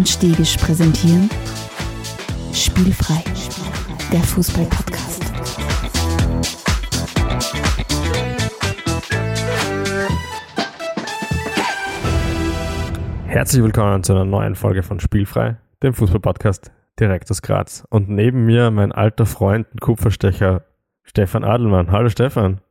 und Stegisch präsentieren Spielfrei, der Fußball-Podcast. Herzlich willkommen zu einer neuen Folge von Spielfrei, dem Fußball-Podcast direkt aus Graz. Und neben mir mein alter Freund und Kupferstecher Stefan Adelmann. Hallo Stefan.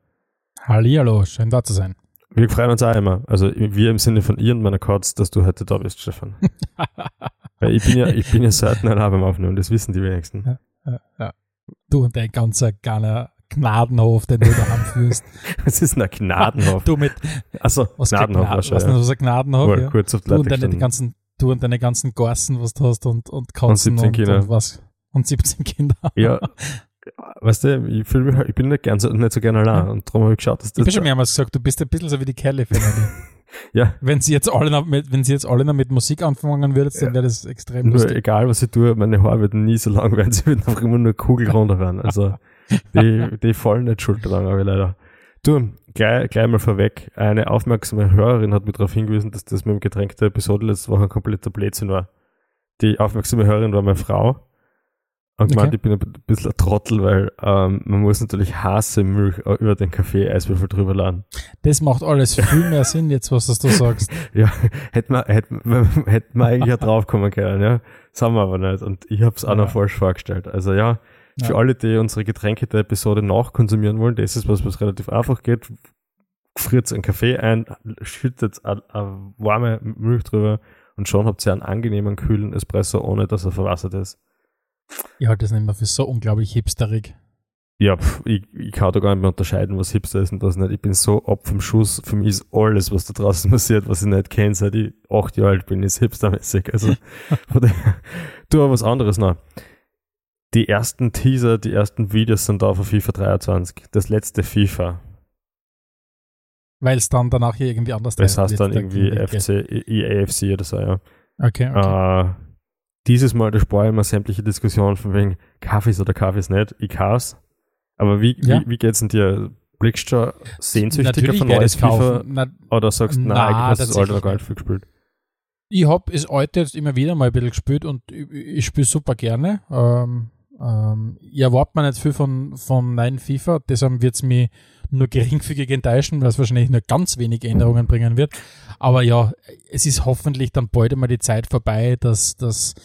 Hallihallo, schön da zu sein. Wir freuen uns auch immer. Also wir im Sinne von ihr und meiner Katz, dass du heute da bist, Stefan. Weil ich bin ja, ich bin ja selten allein beim Aufnehmen, das wissen die wenigsten. Ja, ja, ja. Du und dein ganzer kleiner Gnadenhof, den du da anführst. Was ist denn ein Gnadenhof? Du mit, Achso, was Gnadenhof Gna wahrscheinlich. Was ist das, ein Gnadenhof? Wohl, Ja. kurz auf die Du, und deine gestanden. ganzen, du und deine ganzen Gorsen, was du hast und, und Katzen 17 und, Kinder. und was. Und 17 Kinder. Ja, weißt du, ich, fühl mich, halt- ich bin nicht, gern so, nicht so gerne allein Ja. und darum habe ich geschaut, dass Ich habe das... schon mehrmals gesagt, du bist ein bisschen so wie die Kelly Family. Ja, wenn sie jetzt alle noch mit, wenn sie jetzt alle noch mit Musik anfangen würdet, dann wäre das extrem nur lustig. egal was ich tue, meine Haare werden nie so lang werden, sie werden einfach immer nur kugelrunder werden. Also die, die fallen nicht schulterlang, aber leider. Du, gleich, gleich mal vorweg, eine aufmerksame Hörerin hat mich darauf hingewiesen, dass das mit dem Getränk der Episode letzte Woche ein kompletter Blödsinn war. Die aufmerksame Hörerin war meine Frau. Und gemeint, Okay. ich bin ein bisschen ein Trottel, weil ähm, man muss natürlich Haselmilch über den Kaffee-Eiswürfel drüber laden. Das macht alles viel mehr Sinn jetzt, was du sagst. Ja, hätte man, hätte hätte man eigentlich ja draufkommen können, ja. Das haben wir aber nicht. Und ich habe es auch noch Ja. falsch vorgestellt. Also ja, für Ja. alle, die unsere Getränke der Episode nachkonsumieren wollen, das ist was, was relativ einfach geht. Friert einen Kaffee ein, schüttet eine, eine warme Milch drüber und schon habt ihr einen angenehmen, kühlen Espresso, ohne dass er verwassert ist. Ich halte das nicht mehr für so unglaublich hipsterig. Ja, pf, ich, ich kann da gar nicht mehr unterscheiden, was Hipster ist und was nicht. Ich bin so ab vom Schuss. Für mich ist alles, was da draußen passiert, was ich nicht kenne, seit ich acht Jahre alt bin, ist hipstermäßig. Also, tu aber was anderes noch. Die ersten Teaser, die ersten Videos sind da von FIFA 23. Das letzte FIFA. Weil es dann danach hier irgendwie anders Das heißt, dann irgendwie gell? FC, EAFC oder so, ja. Okay, okay. Äh, dieses Mal, da spare ich mir sämtliche Diskussionen von wegen Kaffees oder Kaffees nicht. Ich kauf's. Aber wie, Ja. wie, wie geht's denn dir? Blickst du sehnsüchtiger von neues FIFA? Na, Oder sagst du, nein, Na, hast du das alte tatsächlich gar nicht viel gespielt? ich habe es heute jetzt immer wieder mal ein bisschen gespielt und ich, ich spiele super gerne. Ähm, ähm, ich erwarte mir nicht viel von, von neuen FIFA, deshalb wird es mich nur geringfügig enttäuschen, weil es wahrscheinlich nur ganz wenig Änderungen bringen wird. Aber ja, es ist hoffentlich dann bald einmal die Zeit vorbei, dass das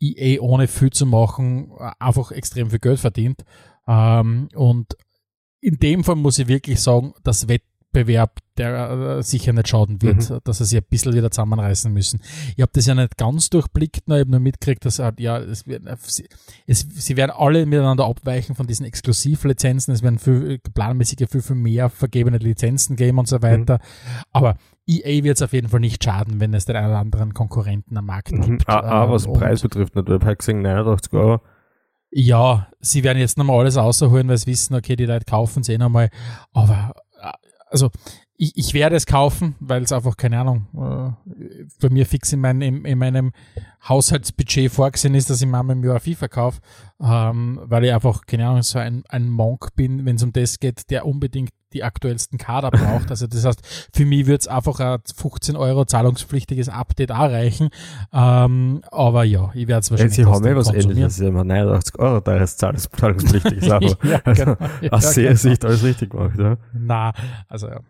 EA ohne viel zu machen einfach extrem viel Geld verdient. Ähm, und in dem Fall muss ich wirklich sagen, das Wettbewerb, der äh, sicher nicht schaden wird, dass sie sich ein bisschen wieder zusammenreißen müssen. Ich habe das ja nicht ganz durchblickt, nur, ich habe nur mitgekriegt, dass halt, ja, es, wird- es, es, sie werden alle miteinander abweichen von diesen Exklusivlizenzen, es werden viel, planmäßig viel, viel mehr vergebene Lizenzen geben und so weiter. Aber EA wird es auf jeden Fall nicht schaden, wenn es den einen oder anderen Konkurrenten am Markt Mhm. gibt. Ah, ah, was Ähm, Preis betrifft, nicht. Ich habe gesehen, 89 Euro. ja, sie werden jetzt nochmal alles rausholen, weil sie wissen, okay, die Leute kaufen es eh nochmal. Aber, äh, also, ich, ich werde es kaufen, weil es einfach, keine Ahnung, äh, bei mir fix in, mein, in, in meinem Haushaltsbudget vorgesehen ist, dass ich mal im Jahr FIFA kaufe, ähm, weil ich einfach, keine Ahnung, so ein, ein Monk bin, wenn es um das geht, der unbedingt die aktuellsten Kader braucht. Also das heißt, für mich wird es einfach ein 15 Euro zahlungspflichtiges Update auch reichen. Ähm, aber ja, ich werde es wahrscheinlich sie haben trotzdem was ähnliches. Sie haben 89 Euro teures Zahlungs- zahlungspflichtiges Abo. Ja, also, genau. Ja, aus genau. Sicht alles richtig gemacht, ja. Na, also ja.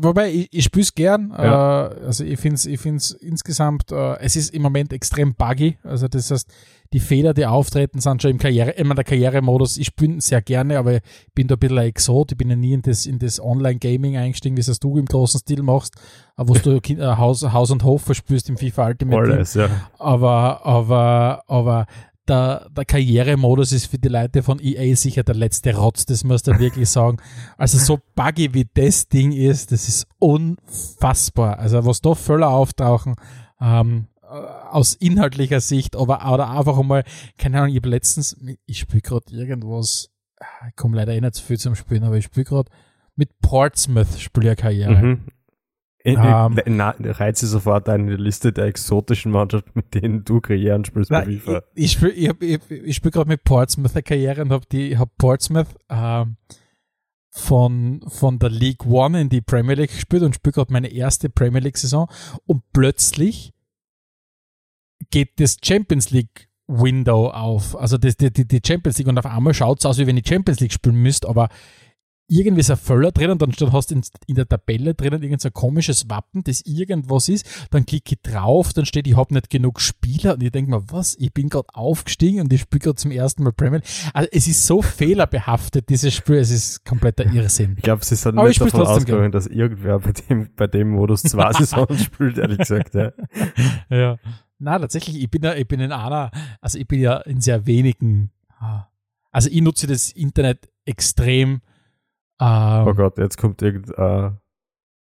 Wobei, ich, ich spiele es gern. Ja. Äh, also ich finde es ich find's insgesamt, äh, es ist im Moment extrem buggy. Also das heißt, die Fehler, die auftreten, sind schon im Karriere, immer der Karrieremodus. Ich spiele sehr gerne, aber ich bin da ein bisschen ein Exot. Ich bin ja nie in das, in das Online-Gaming eingestiegen, wie es du im großen Stil machst, äh, wo du äh, Haus, Haus und Hof verspürst im FIFA Ultimate. Alles, ja. Aber, aber, aber der, der Karrieremodus ist für die Leute von EA sicher der letzte Rotz, das muss man wirklich sagen. Also so buggy wie das Ding ist, das ist unfassbar. Also was da Völler auftauchen, ähm, äh, aus inhaltlicher Sicht, aber oder einfach einmal, keine Ahnung, ich habe letztens, ich spiele gerade irgendwas, ah, ich komme leider eh nicht so viel zum Spielen, aber ich spiele gerade mit Portsmouth Spielerkarriere. Mhm. Ich, Ähm, ich, na, reize sofort eine Liste der exotischen Mannschaften, mit denen du Karrieren spielst bei Nein, FIFA. ich, ich spiele ich, hab- ich, ich spiel gerade mit Portsmouth eine Karriere und habe die hab Portsmouth ähm, von, von der League One in die Premier League gespielt und spiele gerade meine erste Premier League Saison. Und plötzlich geht das Champions League Window auf, also die, die, die Champions League und auf einmal schaut es aus, wie wenn ich Champions League spielen müsst, aber irgendwie ist ein Völler drin und dann hast du in, der Tabelle drinnen irgendein so komisches Wappen, das irgendwas ist, dann klicke ich drauf, dann steht, ich habe nicht genug Spieler und ich denke mir, was, ich bin gerade aufgestiegen und ich spiele gerade zum ersten Mal Premier Also es ist so fehlerbehaftet, dieses Spiel, es ist kompletter Irrsinn. Ich glaube, sie sind Aber nicht davon ausgegangen, dass irgendwer bei dem, bei dem Modus zwei Saisons spielt, ehrlich gesagt. Ja. ja. Na, tatsächlich, ich bin ja, ich bin in einer, also ich bin ja in sehr wenigen, ah, also ich nutze das Internet extrem ähm, oh Gott, jetzt kommt irgendein. Äh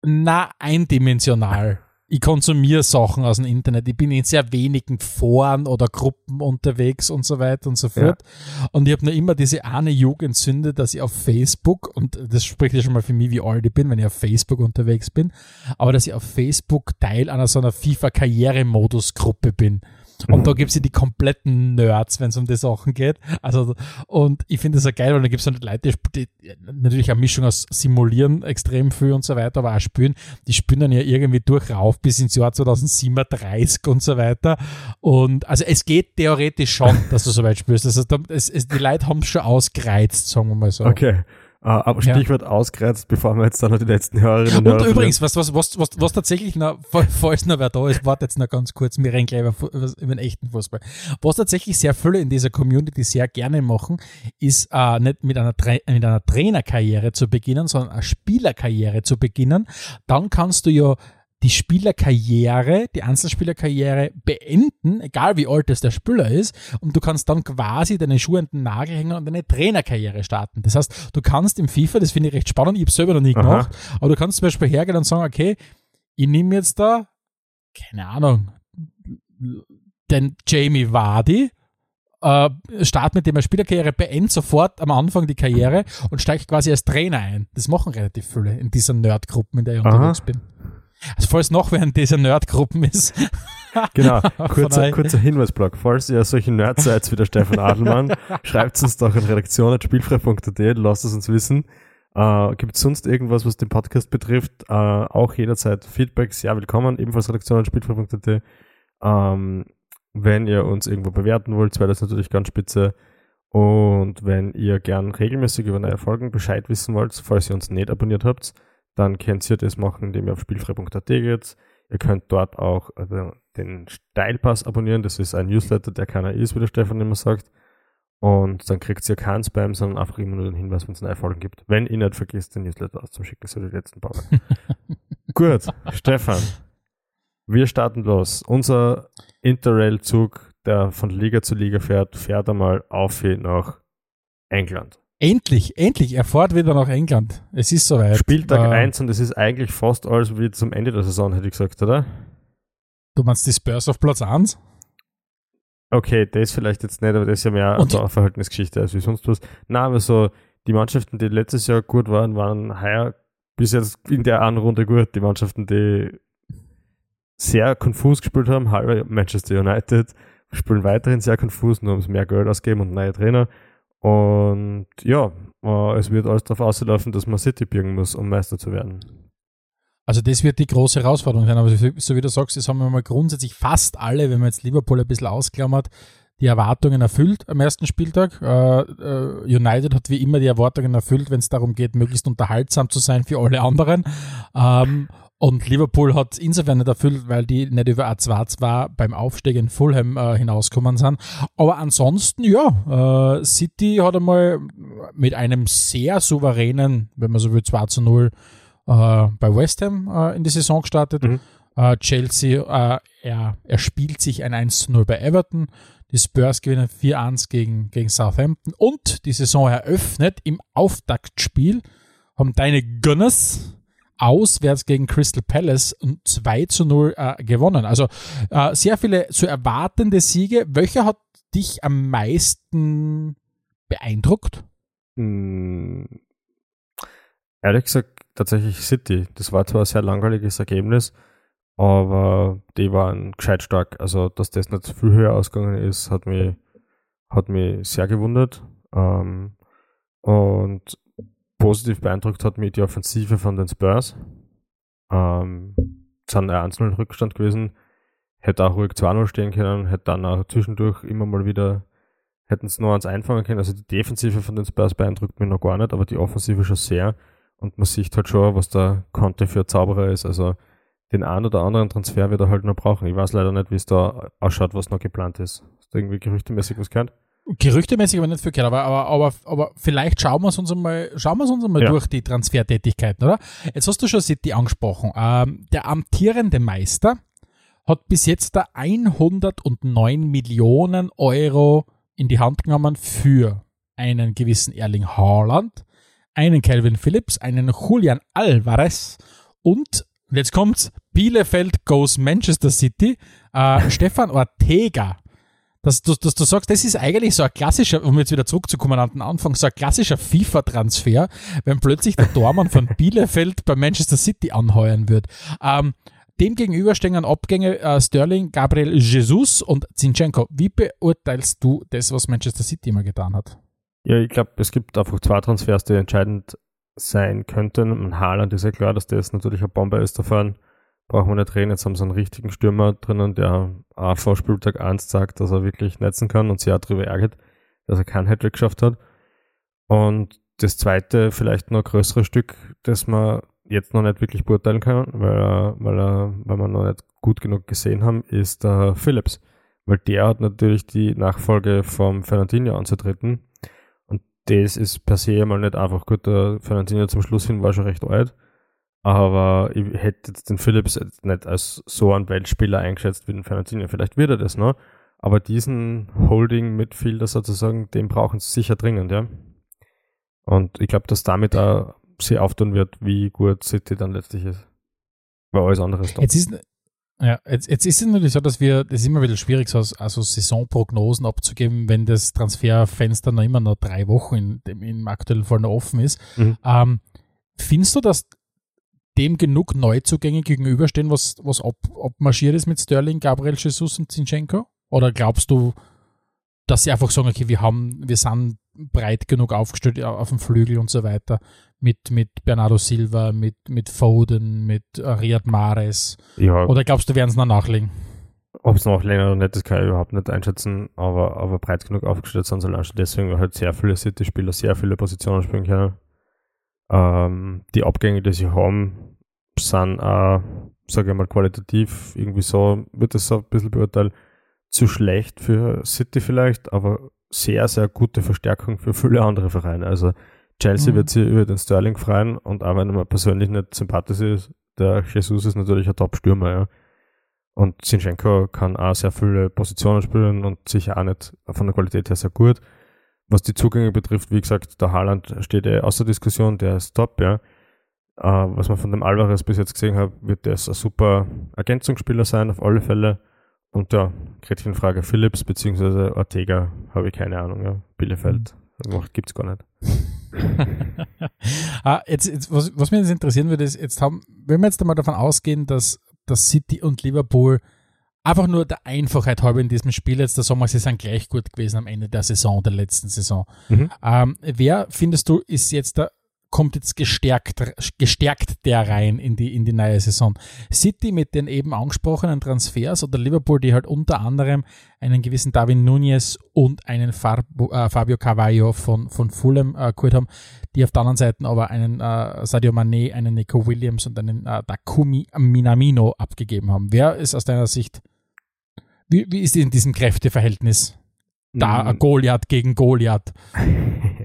na, eindimensional. Ich konsumiere Sachen aus dem Internet. Ich bin in sehr wenigen Foren oder Gruppen unterwegs und so weiter und so fort. Ja. Und ich habe nur immer diese eine Jugendsünde, dass ich auf Facebook, und das spricht ja schon mal für mich, wie alt ich bin, wenn ich auf Facebook unterwegs bin, aber dass ich auf Facebook Teil einer so einer FIFA-Karrieremodus-Gruppe bin. Und da gibt es ja die kompletten Nerds, wenn es um die Sachen geht. Also, und ich finde das ja geil, weil da gibt es dann Leute, die, die natürlich eine Mischung aus Simulieren extrem viel und so weiter, aber auch spielen. Die spielen dann ja irgendwie durch rauf bis ins Jahr 2037 und so weiter. Und also es geht theoretisch schon, dass du so weit spielst. Also, es, es, die Leute haben es schon ausgereizt, sagen wir mal so. Okay. Uh, aber Stichwort ja. ausgereizt, bevor wir jetzt dann noch die letzten Hörerinnen Und übrigens, was, was, was, was, was tatsächlich noch, falls noch wer da ist, warte jetzt noch ganz kurz, wir reden gleich über, über den echten Fußball. Was tatsächlich sehr viele in dieser Community sehr gerne machen, ist uh, nicht mit einer, Tra mit einer Trainerkarriere zu beginnen, sondern eine Spielerkarriere zu beginnen. Dann kannst du ja die Spielerkarriere, die Einzelspielerkarriere beenden, egal wie alt es der Spieler ist, und du kannst dann quasi deine Schuhe an den Nagel hängen und deine Trainerkarriere starten. Das heißt, du kannst im FIFA, das finde ich recht spannend, ich habe selber noch nie Aha. gemacht, aber du kannst zum Beispiel hergehen und sagen, okay, ich nehme jetzt da, keine Ahnung, den Jamie Vardy, äh, start mit dem er Spielerkarriere, beende sofort am Anfang die Karriere und steige quasi als Trainer ein. Das machen relativ viele in dieser Nerdgruppen, in der ich unterwegs bin. Also falls noch während dieser Nerdgruppen ist. genau, kurzer, kurzer Hinweisblock. Falls ihr solche Nerds seid wie der Stefan Adelmann, schreibt uns doch in redaktion.spielfrei.at, lasst es uns wissen. Äh, Gibt es sonst irgendwas, was den Podcast betrifft? Äh, auch jederzeit Feedback, sehr willkommen, ebenfalls redaktion.spielfrei.at. Ähm, wenn ihr uns irgendwo bewerten wollt, wäre das natürlich ganz spitze. Und wenn ihr gern regelmäßig über neue Folgen Bescheid wissen wollt, falls ihr uns nicht abonniert habt, dann könnt ihr das machen, indem ihr auf spielfrei.at geht. Ihr könnt dort auch also den Steilpass abonnieren. Das ist ein Newsletter, der keiner ist, wie der Stefan immer sagt. Und dann kriegt ihr keinen Spam, sondern einfach immer nur den Hinweis, wenn es neue Folgen gibt. Wenn ihr nicht vergisst, den Newsletter auszuschicken, so die letzten paar Gut, Stefan. Wir starten los. Unser Interrail-Zug, der von Liga zu Liga fährt, fährt einmal auf nach England. Endlich, endlich, er fährt wieder nach England. Es ist soweit. Spieltag äh, 1 und es ist eigentlich fast alles wie zum Ende der Saison, hätte ich gesagt, oder? Du meinst die Spurs auf Platz 1? Okay, das vielleicht jetzt nicht, aber das ist ja mehr eine Verhältnisgeschichte als wie sonst was. Nein, aber so, die Mannschaften, die letztes Jahr gut waren, waren heuer bis jetzt in der einen Runde gut. Die Mannschaften, die sehr konfus gespielt haben, halber Manchester United, spielen weiterhin sehr konfus, nur um es mehr Geld ausgeben und neue Trainer. Und ja, äh, es wird alles darauf auslaufen, dass man City birgen muss, um Meister zu werden. Also das wird die große Herausforderung sein. Aber so wie du sagst, das haben wir mal grundsätzlich fast alle, wenn man jetzt Liverpool ein bisschen ausklammert, die Erwartungen erfüllt am ersten Spieltag. Äh, United hat wie immer die Erwartungen erfüllt, wenn es darum geht, möglichst unterhaltsam zu sein für alle anderen. Ähm, und Liverpool hat insofern nicht erfüllt, weil die nicht über A2-2 beim Aufstieg in Fulham äh, hinausgekommen sind. Aber ansonsten, ja, äh, City hat einmal mit einem sehr souveränen, wenn man so will, 2 zu 0 äh, bei West Ham äh, in die Saison gestartet. Mhm. Äh, Chelsea, äh, er, er spielt sich ein 1 zu 0 bei Everton. Die Spurs gewinnen 4-1 gegen, gegen Southampton. Und die Saison eröffnet im Auftaktspiel haben deine Gunners auswärts gegen Crystal Palace und 2 zu 0 äh, gewonnen. Also äh, sehr viele zu erwartende Siege. Welcher hat dich am meisten beeindruckt? Hm, ehrlich gesagt, tatsächlich City. Das war zwar ein sehr langweiliges Ergebnis, aber die waren gescheit stark. Also, dass das nicht viel höher ausgegangen ist, hat mich, hat mich sehr gewundert. Ähm, und positiv beeindruckt hat mich die Offensive von den Spurs. Ähm, es sind ein 1 Rückstand gewesen. hätte auch ruhig 2-0 stehen können, hätte dann auch zwischendurch immer mal wieder, hätten es nur eins einfangen können. Also die Defensive von den Spurs beeindruckt mich noch gar nicht, aber die Offensive schon sehr. Und man sieht halt schon, was der Conte für Zauberer ist. Also den einen oder anderen Transfer wird er halt noch brauchen. Ich weiß leider nicht, wie es da ausschaut, was noch geplant ist. Hast du irgendwie gerüchtemäßig was gehört? Gerüchtemäßig aber nicht verkehrt, aber, aber, aber, aber vielleicht schauen wir es uns einmal, schauen wir uns einmal Ja. durch die Transfertätigkeiten, oder? Jetzt hast du schon City angesprochen. Ähm, der amtierende Meister hat bis jetzt da 109 Millionen Euro in die Hand genommen für einen gewissen Erling Haaland, einen Calvin Phillips, einen Julian Alvarez und, und jetzt kommt's, Bielefeld goes Manchester City, äh, Stefan Ortega dass du, dass du sagst, das ist eigentlich so ein klassischer, um jetzt wieder zurückzukommen an den Anfang, so ein klassischer FIFA-Transfer, wenn plötzlich der Dormann von Bielefeld bei Manchester City anheuern wird. Ähm, dem gegenüber stehen Abgänge äh, Sterling, Gabriel Jesus und Zinchenko. Wie beurteilst du das, was Manchester City immer getan hat? Ja, ich glaube, es gibt einfach zwei Transfers, die entscheidend sein könnten. Und Haaland ist ja klar, dass das natürlich ein Bomber ist davon. Brauchen wir nicht reden. Jetzt haben sie einen richtigen Stürmer drinnen, der auch vor Spieltag 1 sagt, dass er wirklich netzen kann und sich auch darüber ärgert, dass er kein Hattrick geschafft hat. Und das zweite, vielleicht noch größere Stück, das man jetzt noch nicht wirklich beurteilen kann, weil, weil, weil wir noch nicht gut genug gesehen haben, ist der Phillips. Weil der hat natürlich die Nachfolge vom Fernandinho anzutreten. Und das ist per se mal nicht einfach gut. Der Fernandinho zum Schluss hin war schon recht alt. Aber ich hätte jetzt den Phillips jetzt nicht als so einen Weltspieler eingeschätzt wie den Fernandinho. Vielleicht wird er das noch. Aber diesen Holding-Midfielder sozusagen, den brauchen sie sicher dringend, ja. Und ich glaube, dass damit auch sie auftun wird, wie gut City dann letztlich ist. Weil alles andere ist top. Jetzt ist, ja, jetzt, jetzt ist es natürlich so, dass wir, das ist immer wieder schwierig, so also Saisonprognosen abzugeben, wenn das Transferfenster noch immer noch drei Wochen in, dem, im aktuellen Fall noch offen ist. Mhm. Ähm, findest du, dass dem genug Neuzugänge gegenüberstehen, was, was ab, abmarschiert ist mit Sterling, Gabriel Jesus und Zinchenko? Oder glaubst du, dass sie einfach sagen, okay, wir haben, wir sind breit genug aufgestellt auf dem Flügel und so weiter, mit, mit Bernardo Silva, mit, mit Foden, mit äh, Riyad Mahrez? Ja, Oder glaubst du, werden sie noch nachlegen? ob es noch länger oder nicht, das kann ich überhaupt nicht einschätzen, aber, aber breit genug aufgestellt sind sie allein schon deswegen, halt sehr viele City-Spieler sehr viele Positionen spielen können. Ähm, die Abgänge, die sie haben, sind auch, sage ich mal, qualitativ irgendwie so, wird das so ein bisschen beurteilt, zu schlecht für City vielleicht, aber sehr, sehr gute Verstärkung für viele andere Vereine. Also Chelsea Mhm. wird sie über den Sterling freuen und auch wenn mir persönlich nicht sympathisch ist, der Jesus ist natürlich ein Top-Stürmer, ja. Und Zinchenko kann auch sehr viele Positionen spielen und sicher auch nicht von der Qualität her sehr gut. Was die Zugänge betrifft, wie gesagt, der Haaland steht eh außer Diskussion, der ist top, ja. Äh, was man von dem Alvarez bis jetzt gesehen hat, wird das ein super Ergänzungsspieler sein, auf alle Fälle. Und ja, Gretchenfrage Phillips beziehungsweise Ortega, habe ich keine Ahnung, ja. Bielefeld, gibt es gar nicht. ah, jetzt, jetzt, was, was mich jetzt interessieren würde, ist, jetzt haben, wenn wir jetzt einmal davon ausgehen, dass, dass City und Liverpool einfach nur der Einfachheit halber in diesem Spiel jetzt, sagen wir, sie sind gleich gut gewesen am Ende der Saison, der letzten Saison. Mhm. Ähm, wer, findest du, ist jetzt der, kommt jetzt gestärkt, gestärkt der rein in die, in die neue Saison? City mit den eben angesprochenen Transfers oder Liverpool, die halt unter anderem einen gewissen Darwin Nunez und einen äh, Fabio Carvalho von, von Fulham äh, geholt haben, die auf der anderen Seite aber einen äh, Sadio Mané, einen Nico Williams und einen äh, Takumi Minamino abgegeben haben. Wer ist aus deiner Sicht, wie, wie ist in diesem Kräfteverhältnis? Da Mhm. Goliath gegen Goliath.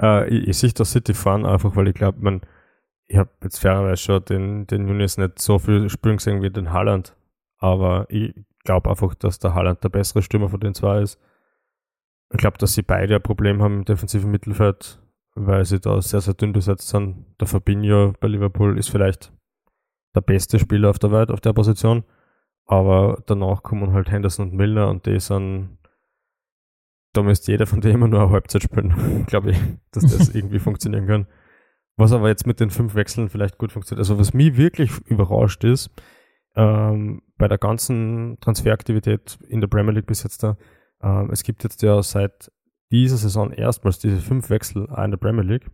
äh, ich, ich sehe das City fahren einfach, weil ich glaube, man, ich habe jetzt fairerweise schon den, den Nunes nicht so viel spielen gesehen wie den Haaland, aber ich glaube einfach, dass der Haaland der bessere Stürmer von den zwei ist. Ich glaube, dass sie beide ein Problem haben im defensiven Mittelfeld, weil sie da sehr, sehr dünn besetzt sind. Der Fabinho bei Liverpool ist vielleicht der beste Spieler auf der Welt auf der Position, aber danach kommen halt Henderson und Milner und die sind da müsste jeder von denen immer nur eine Halbzeit spielen, glaube ich, dass das irgendwie funktionieren kann. Was aber jetzt mit den fünf Wechseln vielleicht gut funktioniert. Also was mich wirklich überrascht ist, ähm, bei der ganzen Transferaktivität in der Premier League bis jetzt da, ähm, es gibt jetzt ja seit dieser Saison erstmals diese fünf Wechsel in der Premier League.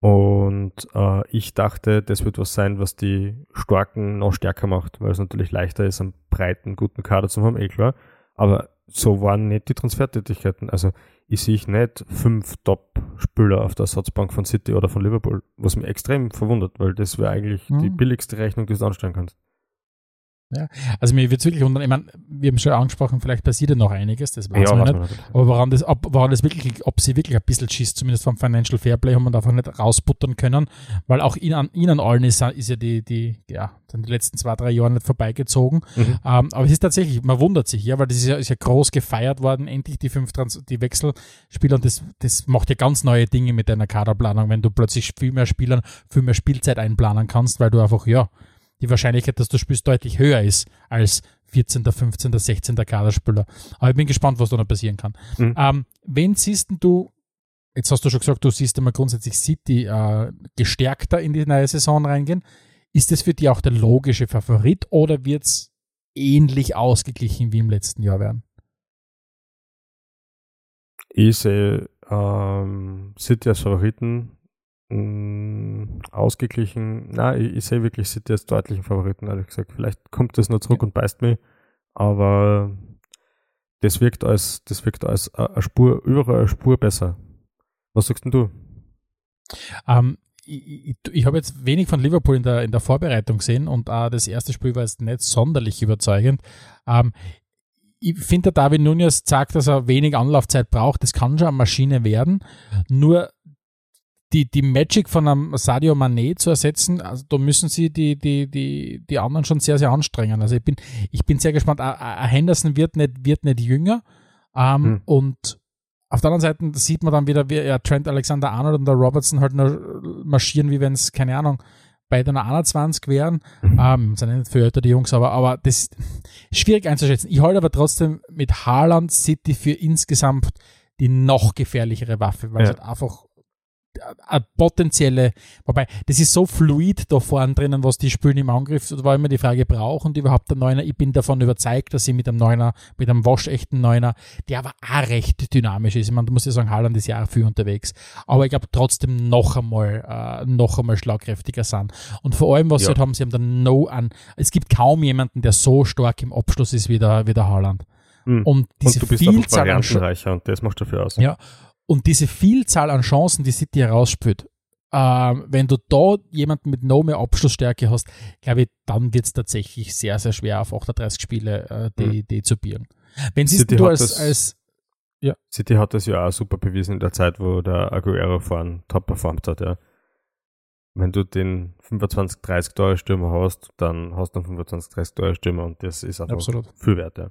Und äh, ich dachte, das wird was sein, was die Starken noch stärker macht, weil es natürlich leichter ist, einen breiten, guten Kader zu haben, eh klar. Aber so waren nicht die Transfertätigkeiten. Also ich sehe nicht fünf Top-Spieler auf der Ersatzbank von City oder von Liverpool, was mich extrem verwundert, weil das wäre eigentlich mhm. die billigste Rechnung, die du anstellen kannst. Ja, also mir wird es wirklich wundern, ich meine, wir haben schon angesprochen, vielleicht passiert ja noch einiges, das weiß ja, man nicht. Aber woran das, ob, woran das wirklich, ob sie wirklich ein bisschen schießt, zumindest vom Financial Fairplay, haben wir einfach nicht rausbuttern können, weil auch ihnen, ihnen allen ist, ist ja die, die, ja, die letzten zwei, drei Jahre nicht vorbeigezogen. Mhm. Ähm, aber es ist tatsächlich, man wundert sich, ja, weil das ist ja, ist ja groß gefeiert worden, endlich die fünf Trans die Wechselspieler und das, das macht ja ganz neue Dinge mit deiner Kaderplanung, wenn du plötzlich viel mehr Spielern, viel mehr Spielzeit einplanen kannst, weil du einfach, ja, die Wahrscheinlichkeit, dass du spielst, deutlich höher ist als 14., 15., 16. Kaderspieler. Aber ich bin gespannt, was da noch passieren kann. Mhm. Ähm, wen siehst du, jetzt hast du schon gesagt, du siehst immer grundsätzlich City äh, gestärkter in die neue Saison reingehen. Ist das für dich auch der logische Favorit oder wird es ähnlich ausgeglichen wie im letzten Jahr werden? Ich sehe ähm, City als Favoriten mh, mm, ausgeglichen. Na, ich, ich sehe wirklich City als deutlichen Favoriten, ehrlich gesagt. Vielleicht kommt das noch zurück ja. und beißt mich, aber das wirkt als, das wirkt als eine Spur, überall eine Spur besser. Was sagst denn du? Ähm, ich, ich, ich habe jetzt wenig von Liverpool in der, in der Vorbereitung gesehen und äh, das erste Spiel war jetzt nicht sonderlich überzeugend. Ähm, ich finde, der David Nunez sagt, dass er wenig Anlaufzeit braucht. Das kann schon eine Maschine werden. Nur die, die Magic von einem Sadio Mané zu ersetzen, also da müssen sie die, die, die, die anderen schon sehr, sehr anstrengen. Also ich bin, ich bin sehr gespannt. A, Henderson wird nicht, wird nicht jünger. Ähm, hm. Und auf der anderen Seite sieht man dann wieder, wie ja, Trent Alexander Arnold und der Robertson halt nur marschieren, wie wenn es, keine Ahnung, bei der 21 wären. Mhm. Ähm, sind nicht für älter die Jungs, aber, aber das ist schwierig einzuschätzen. Ich halte aber trotzdem mit Haaland City für insgesamt die noch gefährlichere Waffe, weil ja. es halt einfach eine potenzielle, wobei, das ist so fluid da vorne drinnen, was die spielen im Angriff, da war immer die Frage, brauchen die überhaupt einen Neuner? Ich bin davon überzeugt, dass sie mit einem Neuner, mit einem waschechten Neuner, der aber auch recht dynamisch ist. Ich meine, du musst ja sagen, Haaland ist ja auch viel unterwegs. Aber ich glaube trotzdem noch einmal, äh, noch einmal schlagkräftiger sind. Und vor allem, was ja. sie halt haben, sie haben dann No an, es gibt kaum jemanden, der so stark im Abschluss ist wie der, wie der Haaland. Mhm. Und diese und du bist Vielzahl variantenreicher und das macht dafür aus. Ja, und diese Vielzahl an Chancen, die City herausspielt, ähm, wenn du da jemanden mit no mehr Abschlussstärke hast, glaube ich, dann wird es tatsächlich sehr, sehr schwer auf 38 Spiele äh, die, mhm. die zu bieren. Wenn siehst du als, das, als ja. City hat das ja auch super bewiesen in der Zeit, wo der Aguero vorhin top performt hat, ja. Wenn du den 25, 30 Tore Stürmer hast, dann hast du einen 25, 30 Tore Stürmer und das ist einfach Absolut. viel wert, ja.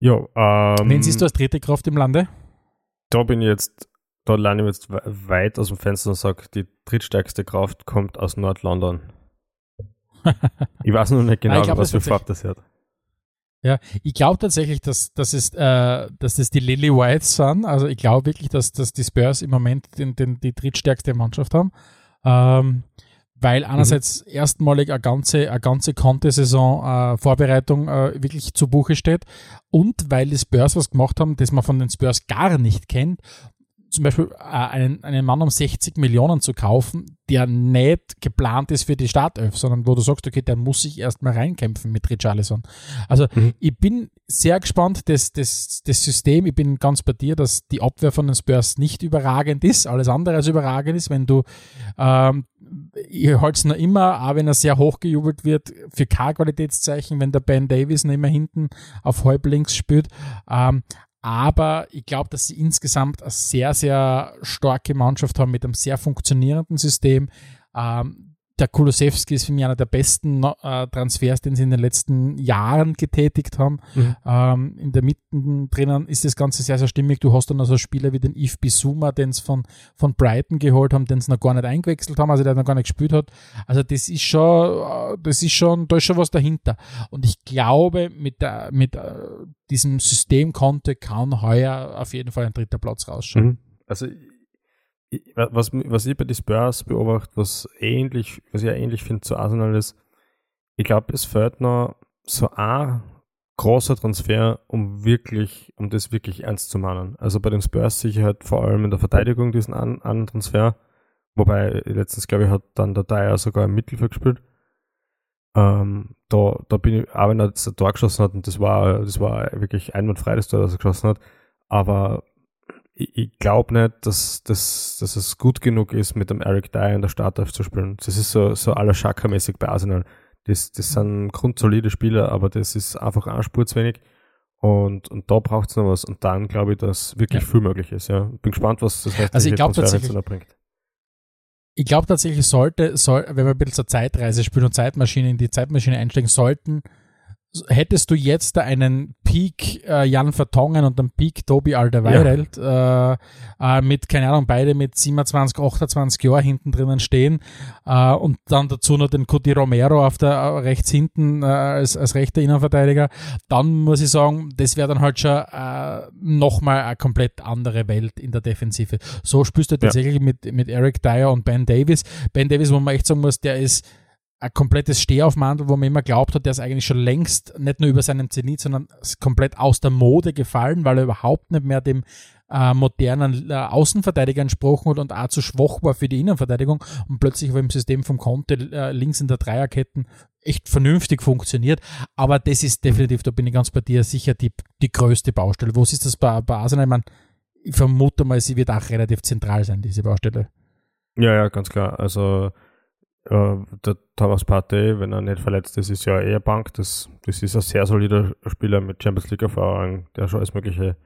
Jo, ähm, Wen siehst du als dritte Kraft im Lande? Da bin ich jetzt, da lerne ich jetzt weit aus dem Fenster und sage, die drittstärkste Kraft kommt aus Nord-London. ich weiß noch nicht genau, Nein, glaub, was für Farbe das hat. Ja, ich glaube tatsächlich, dass, dass, es, äh, dass das die Lily Whites sind. Also ich glaube wirklich, dass, dass die Spurs im Moment den, den, die drittstärkste Mannschaft haben. Ähm, weil einerseits mhm. erstmalig eine ganze, eine ganze Conte-Saison äh, Vorbereitung äh, wirklich zu Buche steht und weil die Spurs was gemacht haben, das man von den Spurs gar nicht kennt zum Beispiel äh, einen, einen Mann um 60 Millionen zu kaufen, der nicht geplant ist für die Startelf, sondern wo du sagst, okay, der muss sich erstmal reinkämpfen mit Richarlison. Also mhm. ich bin sehr gespannt, das, das, das System, ich bin ganz bei dir, dass die Abwehr von den Spurs nicht überragend ist, alles andere als überragend ist, wenn du ähm, ich halte es noch immer, auch wenn er sehr hochgejubelt wird, für K-Qualitätszeichen, wenn der Ben Davis nicht mehr hinten auf halb links spielt. Ähm, aber ich glaube, dass sie insgesamt eine sehr, sehr starke Mannschaft haben mit einem sehr funktionierenden System. Ähm, der Kulusewski ist für mich einer der besten äh, Transfers, den sie in den letzten Jahren getätigt haben. Mhm. Ähm, in der Mitte drinnen ist das Ganze sehr, sehr stimmig. Du hast dann also Spieler wie den Yves Bissouma, den sie von, von Brighton geholt haben, den sie noch gar nicht eingewechselt haben, also der noch gar nicht gespielt hat. Also das ist schon, äh, das ist schon, da ist schon was dahinter. Und ich glaube, mit, der, mit äh, diesem System konnte kann heuer auf jeden Fall ein dritter Platz rausschauen. Mhm. Also was, was ich bei den Spurs beobachte, was ähnlich, was ich ja ähnlich finde zu Arsenal ist, ich glaube, es fehlt noch so ein großer Transfer, um wirklich, um das wirklich ernst zu meinen. Also bei den Spurs sicher halt vor allem in der Verteidigung diesen anderen Transfer. Wobei letztens, glaube ich, hat dann der Dyer sogar im Mittelfeld gespielt. Ähm, da, da bin ich, auch wenn er das Tor geschossen hat, und das war, das war wirklich einwandfrei, das Tor, das er geschossen hat, aber ich, ich glaube nicht, dass, dass, dass es gut genug ist, mit dem Eric Dyer in der Startelf zu spielen. Das ist so, so aller Schaka-mäßig bei Arsenal. Das, das sind grundsolide Spieler, aber das ist einfach ein Spur zu wenig. Und, und da braucht es noch was. Und dann glaube ich, dass wirklich ja. viel möglich ist. Ja. Bin gespannt, was das heißt, also ich glaube tatsächlich, bringt. Ich glaube tatsächlich, sollte, soll, wenn wir ein bisschen zur Zeitreise spielen und Zeitmaschine in die Zeitmaschine einsteigen sollten, hättest du jetzt da einen Peak äh, Jan Vertongen und einen Peak Tobi Alderweireld ja. äh, äh, mit, keine Ahnung, beide mit 27, 28 Jahren hinten drinnen stehen äh, und dann dazu noch den Cody Romero auf der äh, rechts hinten äh, als, als rechter Innenverteidiger, dann muss ich sagen, das wäre dann halt schon äh, nochmal eine komplett andere Welt in der Defensive. So spielst du tatsächlich ja. mit, mit Eric Dyer und Ben Davis. Ben Davis, wo man echt sagen muss, der ist ein komplettes Stehaufmantel, wo man immer glaubt hat, der ist eigentlich schon längst nicht nur über seinen Zenit, sondern komplett aus der Mode gefallen, weil er überhaupt nicht mehr dem äh, modernen äh, Außenverteidiger entsprochen hat und auch zu schwach war für die Innenverteidigung und plötzlich war im System vom Conte äh, links in der Dreierketten echt vernünftig funktioniert. Aber das ist definitiv, da bin ich ganz bei dir, sicher die, die größte Baustelle. Wo ist das bei, bei Arsenal? Ich, meine, ich vermute mal, sie wird auch relativ zentral sein, diese Baustelle. Ja, ja, ganz klar. Also äh, der Thomas Partey, wenn er nicht verletzt ist, ist ja eher Bank. Das, das ist ein sehr solider Spieler mit Champions League Erfahrung, der schon alles Mögliche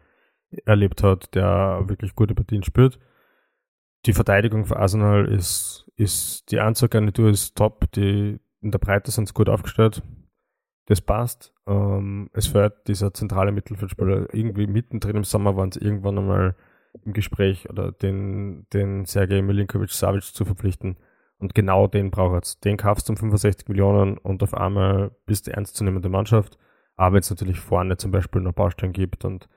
erlebt hat, der wirklich gute Partien spürt. Die Verteidigung für Arsenal ist, ist die Anzuggarnitur ist top, die in der Breite sind sie gut aufgestellt. Das passt. Ähm, es fehlt dieser zentrale Mittelfeldspieler. Irgendwie mittendrin im Sommer waren sie irgendwann einmal im Gespräch oder den, den Sergej Milinkovic-Savic zu verpflichten und genau den braucht Den kaufst du um 65 Millionen und auf einmal bist du ernstzunehmende Mannschaft. Aber wenn es natürlich vorne zum Beispiel noch Baustellen gibt und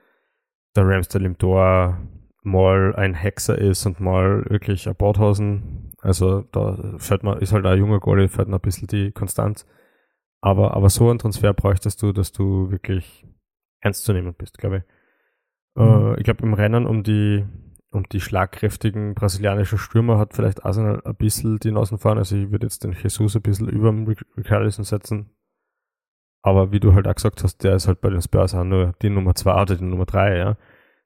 der Ramsdale im Tor mal ein Hexer ist und mal wirklich ein Bordhausen, also da fällt man, ist halt ein junger Goalie, fällt noch ein bisschen die Konstanz. Aber, aber so ein Transfer bräuchtest du, dass du wirklich ernstzunehmend bist, glaube ich. Mhm. Äh, ich glaube, im Rennen um die und die schlagkräftigen brasilianischen Stürmer hat vielleicht Arsenal ein bisschen die Nasen fahren. Also ich würde jetzt den Jesus ein bisschen über dem Richarlison setzen. Aber wie du halt auch gesagt hast, der ist halt bei den Spurs auch nur die Nummer zwei oder die Nummer drei, ja.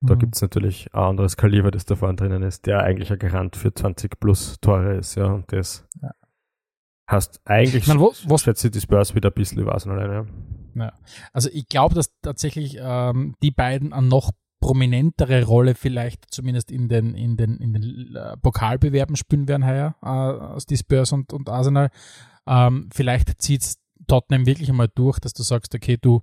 Da mhm. gibt es natürlich ein anderes Kaliber, das da vorne drinnen ist, der eigentlich ein Garant für 20 plus Tore ist, ja. Und das ja. hast eigentlich ich meine, wo, wo schätze die Spurs wieder ein bisschen über Arsenal ein, ja. Ja. Also ich glaube, dass tatsächlich ähm, die beiden an noch prominentere Rolle vielleicht zumindest in den, in den, in den äh, Pokalbewerben spielen werden heuer äh, aus die Spurs und, und Arsenal. Ähm, vielleicht zieht es Tottenham wirklich einmal durch, dass du sagst, okay, du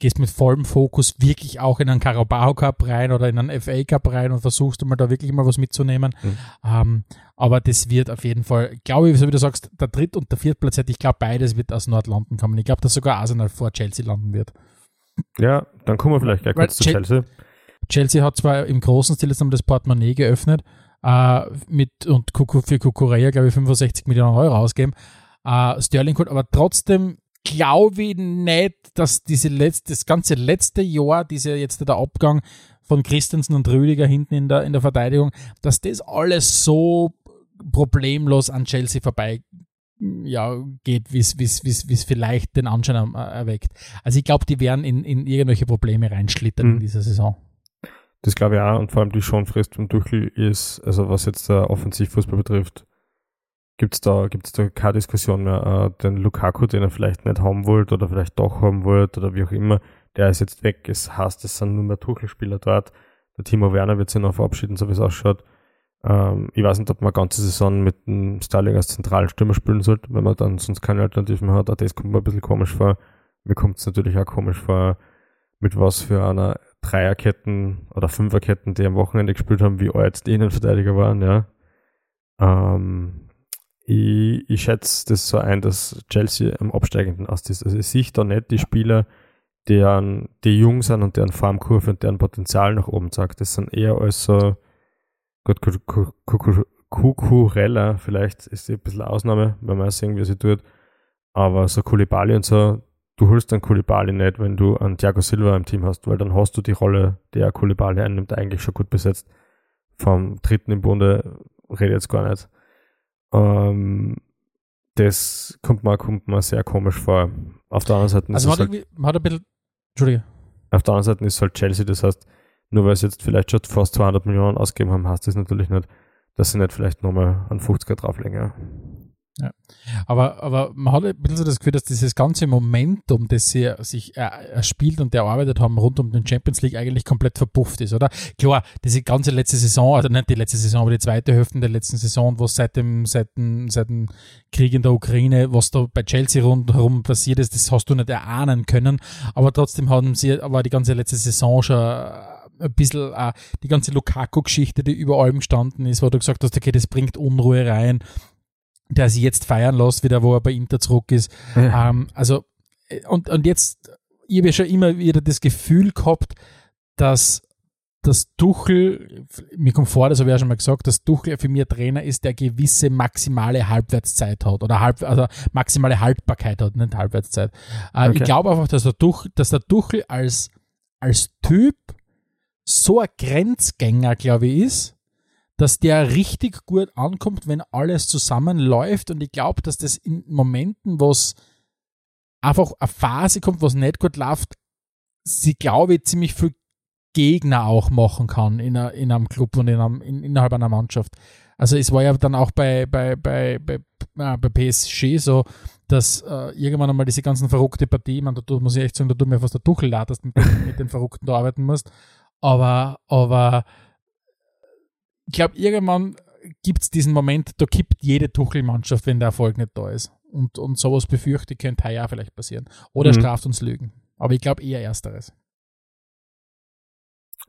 gehst mit vollem Fokus wirklich auch in einen Carabao Cup rein oder in einen FA Cup rein und versuchst mal da wirklich mal was mitzunehmen. Mhm. Ähm, aber das wird auf jeden Fall, glaube ich, so wie du sagst, der Dritt- und der Viertplatzierte, ich glaube, beides wird aus Nordlanden kommen. Ich glaube, dass sogar Arsenal vor Chelsea landen wird. Ja, dann kommen wir vielleicht gleich kurz zu Chelsea. Chelsea hat zwar im großen Stil jetzt das Portemonnaie geöffnet äh, mit und für Kukureya, glaube ich, 65 Millionen Euro ausgeben. Äh, Sterling gut, aber trotzdem glaube ich nicht, dass diese letzte, das ganze letzte Jahr, diese jetzt der Abgang von Christensen und Rüdiger hinten in der, in der Verteidigung, dass das alles so problemlos an Chelsea vorbei ja, geht, wie es vielleicht den Anschein erweckt. Also ich glaube, die werden in, in irgendwelche Probleme reinschlittern mhm. in dieser Saison. Das glaube ich auch und vor allem die Schonfrist vom Tuchel ist, also was jetzt der Offensivfußball betrifft, gibt's da, gibt's da keine Diskussion mehr. Äh, den Lukaku, den er vielleicht nicht haben wollte oder vielleicht doch haben wollte oder wie auch immer, der ist jetzt weg. Es heißt, es sind nur mehr Tuchel-Spieler dort. Der Timo Werner wird sich noch verabschieden, so wie es ausschaut. Ähm, ich weiß nicht, ob man ganze Saison mit dem Sterling als zentralen Stürmer spielen sollte, wenn man dann sonst keine Alternativen hat. Auch das kommt mir ein bisschen komisch vor. Mir kommt es natürlich auch komisch vor, mit was für einer Dreierketten oder Fünferketten, die am Wochenende gespielt haben, wie alt die Innenverteidiger waren, ja. Ähm, ich, ich schätze das so ein, dass Chelsea am absteigenden Ast ist. Also ich sehe da nicht die Spieler, deren, die jung sind und deren Formkurve und deren Potenzial nach oben zeigt. Das sind eher als so, gut, Kukurella, vielleicht ist sie ein bisschen Ausnahme, wenn man sehen, wie sie tut. Aber so Kulibali und so, du holst dann Kulibali nicht, wenn du einen Thiago Silva im Team hast, weil dann hast du die Rolle, die er Kulibali einnimmt, eigentlich schon gut besetzt. Vom dritten im Bunde rede jetzt gar nicht. Ähm, das kommt mir, kommt mir sehr komisch vor. Auf der anderen Seite also man hat, halt, man hat ein bisschen, Entschuldige. Auf der anderen Seite ist halt Chelsea, das heißt, nur weil sie jetzt vielleicht schon fast 200 Millionen ausgegeben haben, heißt das natürlich nicht, dass sie nicht vielleicht nochmal einen 50er drauflegen. Ja. Ja. Aber, aber man hat ein bisschen so das Gefühl, dass dieses ganze Momentum, das sie sich erspielt und erarbeitet haben rund um den Champions League eigentlich komplett verpufft ist, oder? Klar, diese ganze letzte Saison, also nicht die letzte Saison, aber die zweite Hälfte der letzten Saison, was seit dem, seit dem, seit dem Krieg in der Ukraine, was da bei Chelsea rundherum passiert ist, das hast du nicht erahnen können. Aber trotzdem haben sie, aber die ganze letzte Saison schon ein bisschen uh, die ganze Lukaku-Geschichte, die über allem gestanden ist, wo du gesagt hast, okay, das bringt Unruhe rein der sich jetzt feiern lässt, wieder wo er bei Inter zurück ist. Ja. Ähm, also, und, und jetzt, ich habe ja schon immer wieder das Gefühl gehabt, dass das Tuchel, mir kommt vor, das habe ich ja schon mal gesagt, dass Tuchel für mich ein Trainer ist, der gewisse maximale Halbwertszeit hat oder halb, also maximale Haltbarkeit hat, nicht Halbwertszeit. Äh, okay. Ich glaube einfach, dass der, Tuchel, dass der Tuchel als, als Typ so ein Grenzgänger, glaube ich, ist, dass der richtig gut ankommt, wenn alles zusammenläuft. Und ich glaube, dass das in Momenten, wo es einfach eine Phase kommt, was nicht gut läuft, sie, glaube ich, ziemlich viel Gegner auch machen kann in, a, in einem Club und in einem, in, innerhalb einer Mannschaft. Also es war ja dann auch bei, bei, bei, bei, äh, bei PSG so, dass äh, irgendwann einmal diese ganzen verrückte Partie, man, da muss ich echt sagen, da tut mir fast der Tuchel leid, dass du mit, mit den Verrückten da arbeiten musst. Aber, aber ich glaube, irgendwann gibt es diesen Moment, da kippt jede Tuchel-Mannschaft, wenn der Erfolg nicht da ist. Und, und sowas befürchte ich, könnte heuer vielleicht passieren. Oder mhm. straft uns Lügen. Aber ich glaube eher Ersteres.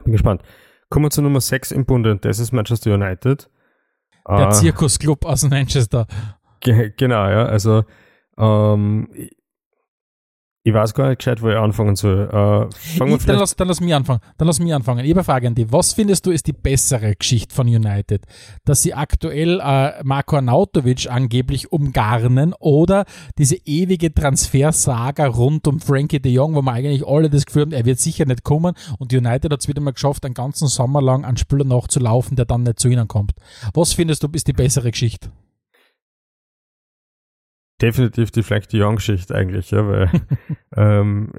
Bin gespannt. Kommen wir zu Nummer 6 im Bunde und das ist Manchester United. Der uh, Zirkusclub aus Manchester. Ge genau, ja. Also ähm, ich weiß gar nicht gescheit, wo ich anfangen soll. Äh, ich, dann, lass, dann lass mich anfangen. Dann lass mich anfangen. Ich habe eine Frage an dich. Was findest du ist die bessere Geschichte von United? Dass sie aktuell äh, Marco Arnautovic angeblich umgarnen oder diese ewige Transfersaga rund um Frankie de Jong, wo man eigentlich alle das Gefühl haben, er wird sicher nicht kommen und United hat es wieder mal geschafft, einen ganzen Sommer lang einen Spieler nachzulaufen, der dann nicht zu ihnen kommt. Was findest du ist die bessere Geschichte? Definitiv die Frank de Jong-Geschichte eigentlich, ja, weil ähm,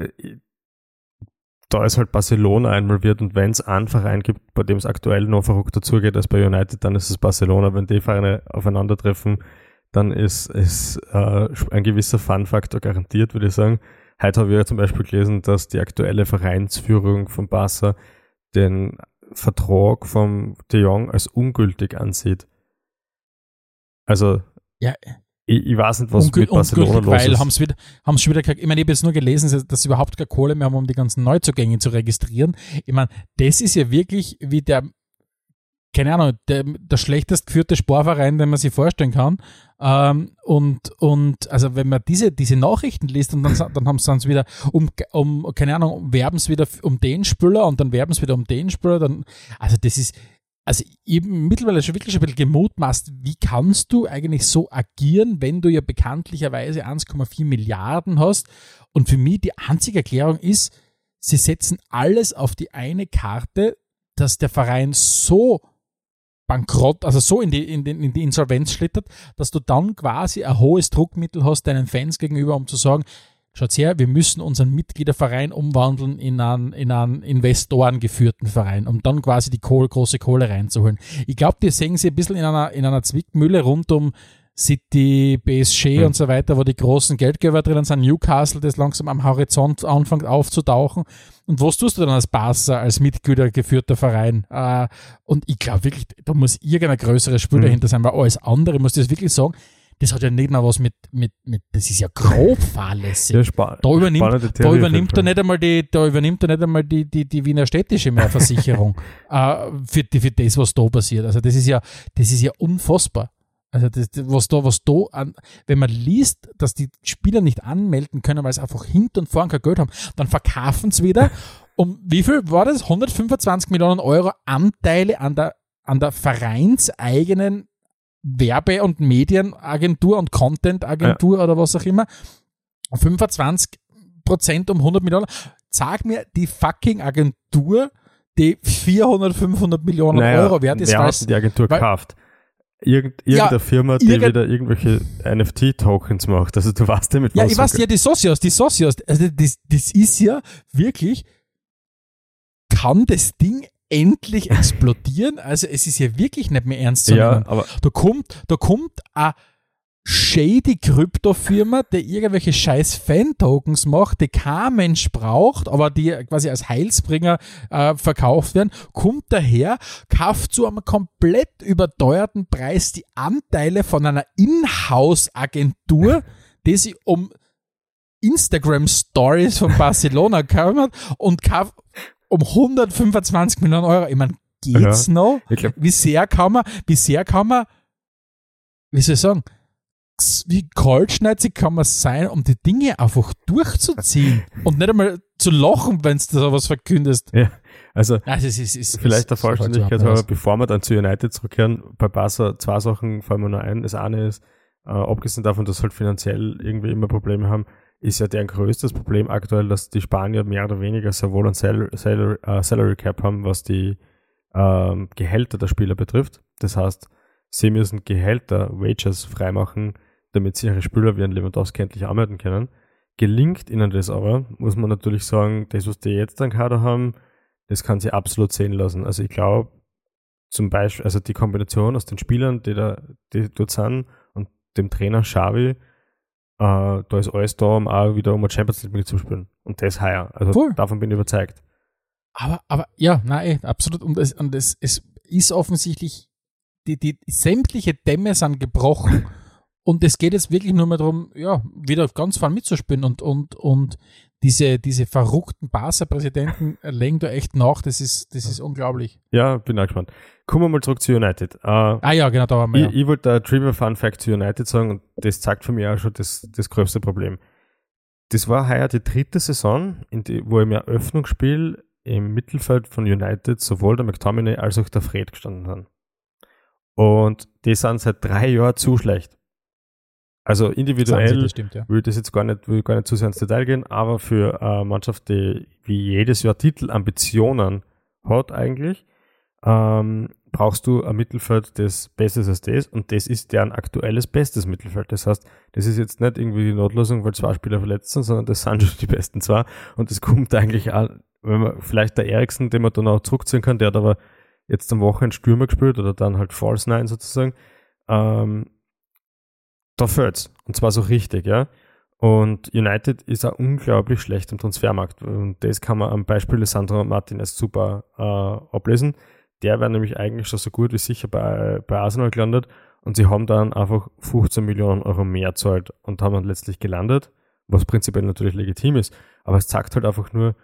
da ist halt Barcelona involviert und wenn es einen Verein gibt, bei dem es aktuell noch verrückt dazugeht als bei United, dann ist es Barcelona. Wenn die Vereine aufeinandertreffen, dann ist, ist äh, ein gewisser Fun-Faktor garantiert, würde ich sagen. Heute habe ich ja zum Beispiel gelesen, dass die aktuelle Vereinsführung von Barca den Vertrag von De Jong als ungültig ansieht. Also ja, ich, ich weiß nicht, was mit Barcelona los weil ist. Haben's wieder, haben's schon wieder ich meine, ich habe jetzt nur gelesen, dass sie überhaupt keine Kohle mehr haben, um die ganzen Neuzugänge zu registrieren. Ich meine, das ist ja wirklich wie der, keine Ahnung, der, der schlechtest geführte Sportverein, den man sich vorstellen kann. Ähm, und, und also wenn man diese, diese Nachrichten liest und dann, dann haben sie dann wieder um, um, keine Ahnung, werben sie wieder um den Spieler und dann werben sie wieder um den Spieler, dann, also das ist, also eben mittlerweile schon wirklich ein bisschen gemutmaßt, wie kannst du eigentlich so agieren, wenn du ja bekanntlicherweise 1,4 Milliarden hast? Und für mich die einzige Erklärung ist, sie setzen alles auf die eine Karte, dass der Verein so bankrott, also so in die, in, die, in die Insolvenz schlittert, dass du dann quasi ein hohes Druckmittel hast deinen Fans gegenüber, um zu sagen, schaut her, wir müssen unseren Mitgliederverein umwandeln in einen, in einen investorengeführten Verein, um dann quasi die Kohle, große Kohle reinzuholen. Ich glaube, die sehen sie ein bisschen in einer, in einer Zwickmühle rund um City, PSG mhm. und so weiter, wo die großen Geldgeber drinnen sind, Newcastle, das langsam am Horizont anfängt aufzutauchen. Und was tust du dann als Barca, als mitgliedergeführter Verein? Äh, und ich glaube wirklich, da muss irgendein größeres Spiel mhm. dahinter sein, weil alles andere, muss ich das wirklich sagen, das hat ja nicht mal was mit, mit, mit das ist ja grob fahrlässig. Ja, da übernimmt, da übernimmt er nicht einmal die, da übernimmt er nicht einmal die, die, die Wiener städtische Mehrversicherung äh, für, die, für das, was da passiert. Also das ist ja, das ist ja unfassbar. Also das, was da, was da an, wenn man liest, dass die Spieler nicht anmelden können, weil sie einfach hinten und vorn kein Geld haben, dann verkaufen sie wieder. Um wie viel war das? 125 Millionen Euro Anteile an der, an der vereinseigenen Werbe- und Medienagentur und Content-Agentur ja. oder was auch immer. 25 Prozent um 100 Millionen. Sag mir die fucking Agentur, die 400, 500 Millionen Naja, Euro wert ist. wer hat die Agentur weil- gekauft? Irgend, Ja, irgendeine Firma, die irgend- wieder irgendwelche NFT-Tokens macht. Also du weißt ja mit Ja, was. ich weiß ja, die Socios, die Socios, also das, das ist ja wirklich, kann das Ding endlich explodieren? Also es ist ja wirklich nicht mehr ernst zu ja, nehmen. aber Da kommt, da kommt eine shady Kryptofirma, die irgendwelche scheiß Fan-Tokens macht, die kein Mensch braucht, aber die quasi als Heilsbringer äh, verkauft werden, kommt daher, kauft zu einem komplett überteuerten Preis die Anteile von einer Inhouse-Agentur, die sich um Instagram-Stories von Barcelona kümmert und kauft um 125 Millionen Euro. Ich meine, geht's noch? ich glaube, wie sehr kann man, wie sehr kann man, wie soll ich sagen, wie kaltschneizig kann man sein, um die Dinge einfach durchzuziehen und nicht einmal zu lachen, wenn du da was verkündest. also Also es ist, es vielleicht der ist halt Vollständigkeit halber, bevor wir dann zu United zurückkehren, bei Barca zwei Sachen fallen mir nur ein. Das eine ist, äh, abgesehen davon, dass halt finanziell irgendwie immer Probleme haben, ist ja deren größtes Problem aktuell, dass die Spanier mehr oder weniger sehr wohl ein Salary, Salary, äh, Salary Cap haben, was die ähm, Gehälter der Spieler betrifft. Das heißt, sie müssen Gehälter, Wages freimachen, damit sie ihre Spieler wie ein Lewandowski endlich arbeiten können. Gelingt ihnen das aber, muss man natürlich sagen, das, was die jetzt an Kader haben, das kann sie absolut sehen lassen. Also ich glaube, zum Beispiel, also die Kombination aus den Spielern, die da die dort sind, und dem Trainer Xavi, äh, da ist alles da, um auch wieder um eine Champions League mitzuspielen. Und das heuer. Also Voll. davon bin ich überzeugt. Aber, aber ja, nein, eh, absolut. Und, es, und es, es ist offensichtlich, die, die sämtliche Dämme sind gebrochen. Und es geht jetzt wirklich nur mehr darum, ja, wieder ganz vorne mitzuspielen und, und, und diese, diese verrückten Barca-Präsidenten legen da echt nach. Das ist, das ist unglaublich. Ja, bin auch gespannt. Kommen wir mal zurück zu United. Äh, Ah ja, genau, da waren wir. Ich, Ja. ich wollte ein Trivia Fun Fact zu United sagen und das zeigt für mich auch schon das, das größte Problem. Das war heuer die dritte Saison, in die, wo im Eröffnungsspiel im Mittelfeld von United sowohl der McTominay als auch der Fred gestanden haben. Und die sind seit drei Jahren zu schlecht. Also individuell das stimmt, ja. will das jetzt gar nicht, will gar nicht zu sehr ins Detail gehen, aber für eine Mannschaft, die wie jedes Jahr Titelambitionen hat eigentlich, ähm, brauchst du ein Mittelfeld, das besser ist als das und das ist deren aktuelles bestes Mittelfeld. Das heißt, das ist jetzt nicht irgendwie die Notlösung, weil zwei Spieler verletzt sind, sondern das sind schon die besten zwei und das kommt eigentlich auch, wenn man vielleicht der Eriksen, den man dann auch zurückziehen kann, der hat aber jetzt am Wochenende Stürmer gespielt oder dann halt False Nine sozusagen, ähm, da fehlt's. Und zwar so richtig, ja. Und United ist auch unglaublich schlecht im Transfermarkt. Und das kann man am Beispiel Sandro Martinez super äh, ablesen. Der wäre nämlich eigentlich schon so gut wie sicher bei, bei Arsenal gelandet. Und sie haben dann einfach 15 Millionen Euro mehr zahlt und haben dann letztlich gelandet, was prinzipiell natürlich legitim ist. Aber es zeigt halt einfach nur,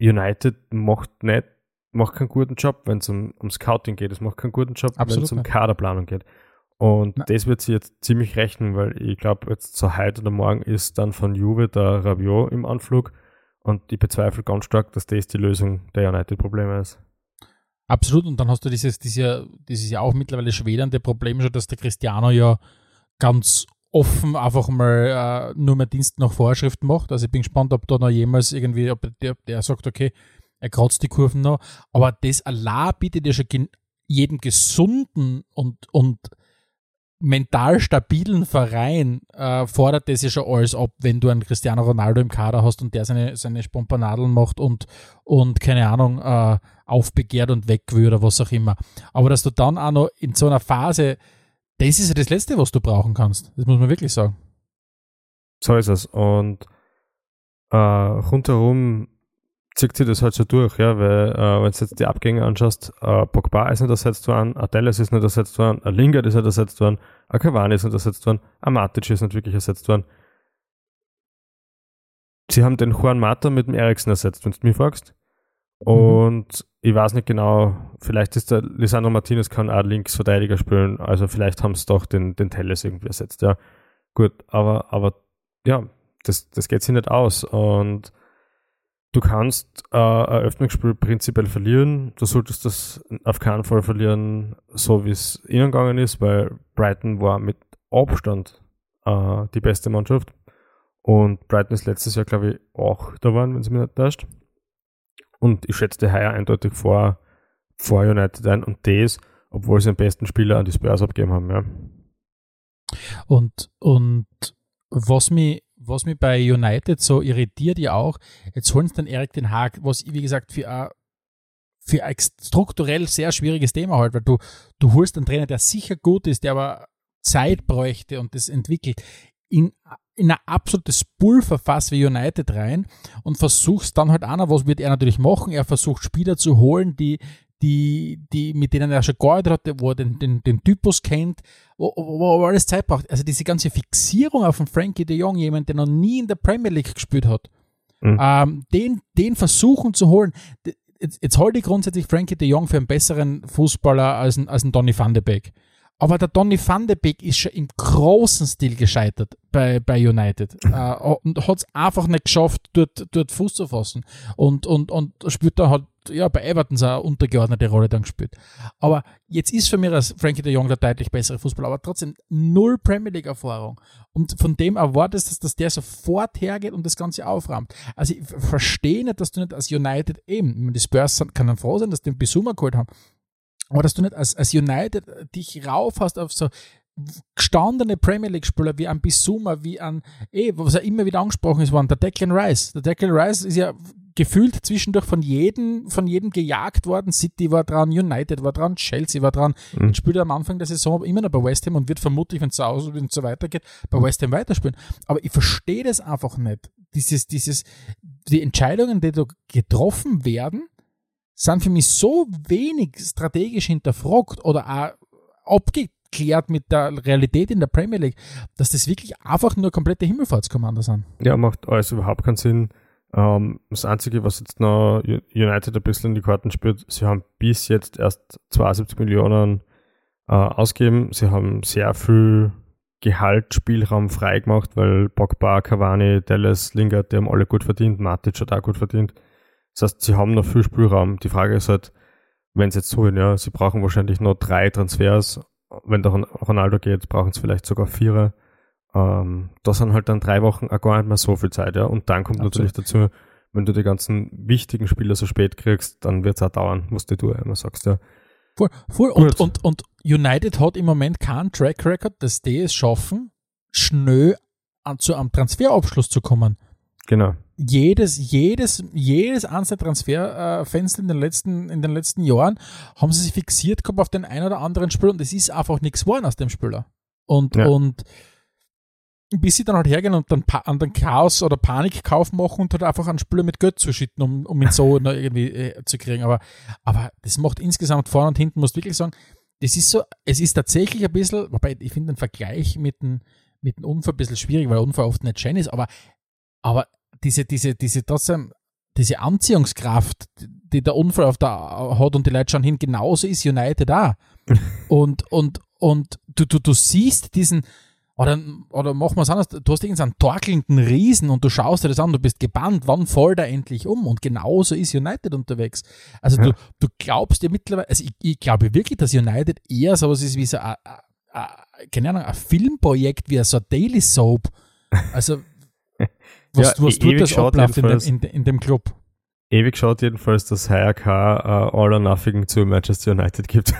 United macht nicht, macht keinen guten Job, wenn es um, um Scouting geht. Es macht keinen guten Job, wenn es um. Kaderplanung geht. Und Na. das wird sie jetzt ziemlich rechnen, weil ich glaube, jetzt so heute oder morgen ist dann von Juve der Rabiot im Anflug. Und ich bezweifle ganz stark, dass das die Lösung der United-Probleme ist. Absolut. Und dann hast du dieses, dieses, dieses ja auch mittlerweile schwedernde Problem schon, dass der Cristiano ja ganz offen einfach mal äh, nur mehr Dienst nach Vorschrift macht. Also ich bin gespannt, ob da noch jemals irgendwie, ob der, der sagt, okay, er kratzt die Kurven noch. Aber das allein bietet ja schon jedem gesunden und, und mental stabilen Verein äh, fordert das ja schon alles ab, wenn du einen Cristiano Ronaldo im Kader hast und der seine, seine Spompanadeln macht und, und keine Ahnung, äh, aufbegehrt und weg will oder was auch immer. Aber dass du dann auch noch in so einer Phase, das ist ja das Letzte, was du brauchen kannst. Das muss man wirklich sagen. So ist es. Und äh, rundherum zieht sich das halt so durch, ja, weil äh, wenn du jetzt die Abgänge anschaust, äh, Pogba ist nicht ersetzt worden, Adelis ist nicht ersetzt worden, ein Lingard ist nicht ersetzt worden, ein Cavani ist nicht ersetzt worden, ein Matic ist nicht wirklich ersetzt worden. Sie haben den Juan Mata mit dem Eriksen ersetzt, wenn du mich fragst. Und ich weiß nicht genau, vielleicht ist der Lisandro Martinez kann auch Linksverteidiger spielen, also vielleicht haben sie doch den, den Telles irgendwie ersetzt, ja. Gut, aber, aber ja, das, das geht sich nicht aus. Und du kannst äh, ein Eröffnungsspiel prinzipiell verlieren. Du solltest das auf keinen Fall verlieren, so wie es ihnen gegangen ist, weil Brighton war mit Abstand äh, die beste Mannschaft. Und Brighton ist letztes Jahr, glaube ich, auch da waren, wenn sie mich nicht täuscht. Und ich schätze Heuer eindeutig vor, vor United ein und das, obwohl sie den besten Spieler an die Spurs abgegeben haben, ja. Und, und was mich, was mich bei United so irritiert ja auch, jetzt holen sie dann Erik den Haag, was wie gesagt, für ein, für ein strukturell sehr schwieriges Thema halt, weil du, du holst einen Trainer, der sicher gut ist, der aber Zeit bräuchte und das entwickelt, in, in ein absolutes Pulverfass wie United rein und versuchst dann halt einer, was wird er natürlich machen? Er versucht Spieler zu holen, die, die, die, mit denen er schon gearbeitet hat, wo er den, den, den Typus kennt, wo, wo, wo alles Zeit braucht. Also diese ganze Fixierung auf den Frankie de Jong, jemand, der noch nie in der Premier League gespielt hat, mhm. ähm, den, den versuchen zu holen. Jetzt, jetzt halte ich grundsätzlich Frankie de Jong für einen besseren Fußballer als ein, als ein Donny van de Beek. Aber der Donny van de Beek ist schon im großen Stil gescheitert bei, bei United äh, und hat es einfach nicht geschafft, dort, dort Fuß zu fassen. Und, und, und spielt dann halt, ja, bei Everton so eine untergeordnete Rolle dann gespielt. Aber jetzt ist für mich als Frankie de Jong der deutlich bessere Fußballer, aber trotzdem null Premier League Erfahrung. Und von dem erwartest du, dass der sofort hergeht und das Ganze aufräumt. Also ich verstehe nicht, dass du nicht als United eben, die Spurs kann dann froh sein, dass die den Bisuma geholt haben, aber dass du nicht als, als United dich rauf hast auf so gestandene Premier League-Spieler wie ein Bisuma, wie ein, eh, was ja immer wieder angesprochen ist, waren der Declan Rice. Der Declan Rice ist ja gefühlt zwischendurch von jedem, von jedem gejagt worden. City war dran, United war dran, Chelsea war dran. Mhm. Jetzt spielt er am Anfang der Saison immer noch bei West Ham und wird vermutlich, wenn es so, so weitergeht, bei West Ham weiterspielen. Aber ich verstehe das einfach nicht. Dieses, dieses, die Entscheidungen, die da getroffen werden, sind für mich so wenig strategisch hinterfragt oder auch abgeklärt mit der Realität in der Premier League, dass das wirklich einfach nur komplette Himmelfahrtskommando sind. Ja, macht alles überhaupt keinen Sinn. Ähm, das Einzige, was jetzt noch United ein bisschen in die Karten spielt, sie haben bis jetzt erst 72 Millionen äh, ausgegeben. Sie haben sehr viel Gehalt, Spielraum frei gemacht, weil Pogba, Cavani, Dallas, Lingard, die haben alle gut verdient, Matic hat auch gut verdient. Das heißt, sie haben noch viel Spielraum. Die Frage ist halt, wenn sie jetzt so ja, sie brauchen wahrscheinlich noch drei Transfers. Wenn der Ronaldo geht, brauchen sie vielleicht sogar vier. Ähm, da sind halt dann drei Wochen auch gar nicht mehr so viel Zeit, ja. Und dann kommt Absolut. natürlich dazu, wenn du die ganzen wichtigen Spieler so spät kriegst, dann wird es auch dauern, was du immer sagst, ja. Voll, voll. Und, und, und United hat im Moment keinen Track Record, dass die es schaffen, schnell an, zu einem Transferabschluss zu kommen. Genau jedes, jedes, jedes einzelne Transferfenster in den letzten, in den letzten Jahren haben sie sich fixiert gehabt auf den einen oder anderen Spieler und es ist einfach nichts geworden aus dem Spieler. Und, ja. und bis sie dann halt hergehen und dann an den Chaos oder Panikkauf machen und halt einfach einen Spieler mit Geld zuschütten, um, um ihn so irgendwie äh, zu kriegen. Aber, aber das macht insgesamt vorne und hinten, muss wirklich sagen, das ist so, es ist tatsächlich ein bisschen, wobei ich finde den Vergleich mit dem, mit dem Unfall ein bisschen schwierig, weil Unfall oft nicht schön ist, aber, aber diese, diese, diese trotzdem, diese Anziehungskraft, die der Unfall auf der hat und die Leute schauen hin, genauso ist United da. und, und, und du, du, du siehst diesen, oder, oder machen wir es anders, du hast irgendeinen torkelnden Riesen und du schaust dir das an, du bist gebannt, wann fällt er endlich um? Und genauso ist United unterwegs. Also ja. du, du glaubst dir mittlerweile, also ich, ich glaube wirklich, dass United eher sowas ist wie so ein, keine Ahnung, ein Filmprojekt, wie so ein Daily Soap. Also was, ja, was tut das abläuft in dem, in, in dem Club? Ewig schaut jedenfalls, dass HRK uh, äh, All or Nothing zu Manchester United gibt.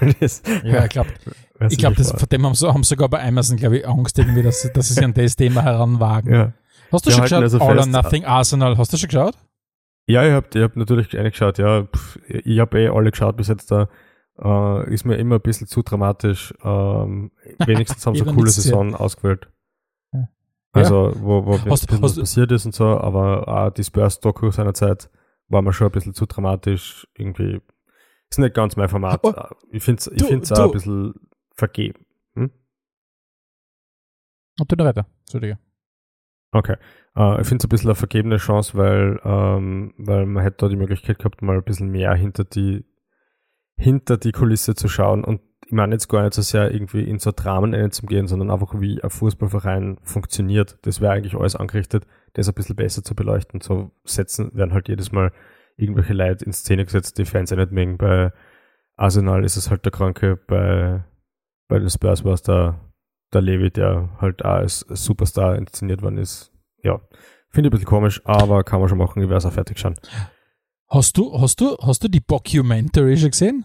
ja, ich glaube, ich glaube, von dem haben, haben sogar bei Amazon, glaube ich, Angst irgendwie, dass, dass sie sich an das Thema heranwagen. Ja. Hast du Wir schon geschaut, also All or Nothing Arsenal? Hast du schon geschaut? Ja, ich habe ich hab natürlich eine geschaut, ja. Ich habe eh alle geschaut bis jetzt da. Uh, ist mir immer ein bisschen zu dramatisch. Ähm, wenigstens haben sie eine coole Saison ausgewählt. Also, ja. wo, wo hast, hast, was passiert ist und so, aber auch die Spurs-Doku seiner Zeit war mir schon ein bisschen zu dramatisch. Irgendwie ist nicht ganz mein Format. Oh, ich finde es auch ein bisschen vergeben. Hm? Und du weiter, Entschuldige. Okay. Uh, ich finde es ein bisschen eine vergebene Chance, weil, ähm, weil man hätte da die Möglichkeit gehabt, mal ein bisschen mehr hinter die, hinter die Kulisse zu schauen und ich meine jetzt gar nicht so sehr irgendwie in so Dramen zu gehen, sondern einfach wie ein Fußballverein funktioniert. Das wäre eigentlich alles angerichtet, das ein bisschen besser zu beleuchten. So setzen werden halt jedes Mal irgendwelche Leute in Szene gesetzt, die Fans ja nicht mögen. Bei Arsenal ist es halt der Kranke, bei, bei den Spurs war es der, der Levi, der halt auch als Superstar inszeniert worden ist. ja, finde ich ein bisschen komisch, aber kann man schon machen, ich werde es auch fertig schauen. Hast du, hast du, hast du die Documentary schon gesehen?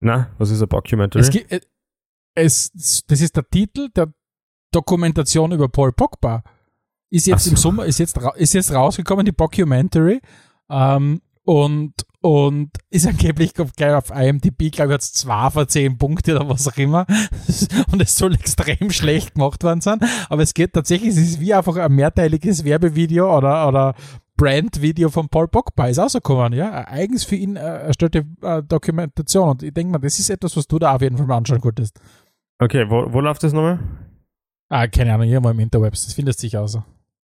Na, was ist ein Documentary? Es, gibt- äh, es, das ist der Titel der Dokumentation über Paul Pogba. Ist jetzt so. im Sommer, ist jetzt, ist jetzt rausgekommen, die Documentary. Ähm, und, und ist angeblich gleich auf IMDb, glaube ich, hat es zwei von zehn Punkte oder was auch immer. Und es soll extrem schlecht gemacht worden sein. Aber es geht tatsächlich, es ist wie einfach ein mehrteiliges Werbevideo oder, oder Brand-Video von Paul Pogba ist rausgekommen, ja. Eigens für ihn äh, erstellte äh, Dokumentation. Und ich denke mal, das ist etwas, was du da auf jeden Fall mal anschauen könntest. Okay, wo, wo läuft das nochmal? Ah, keine Ahnung, irgendwo im Interwebs. Das findest sich aus.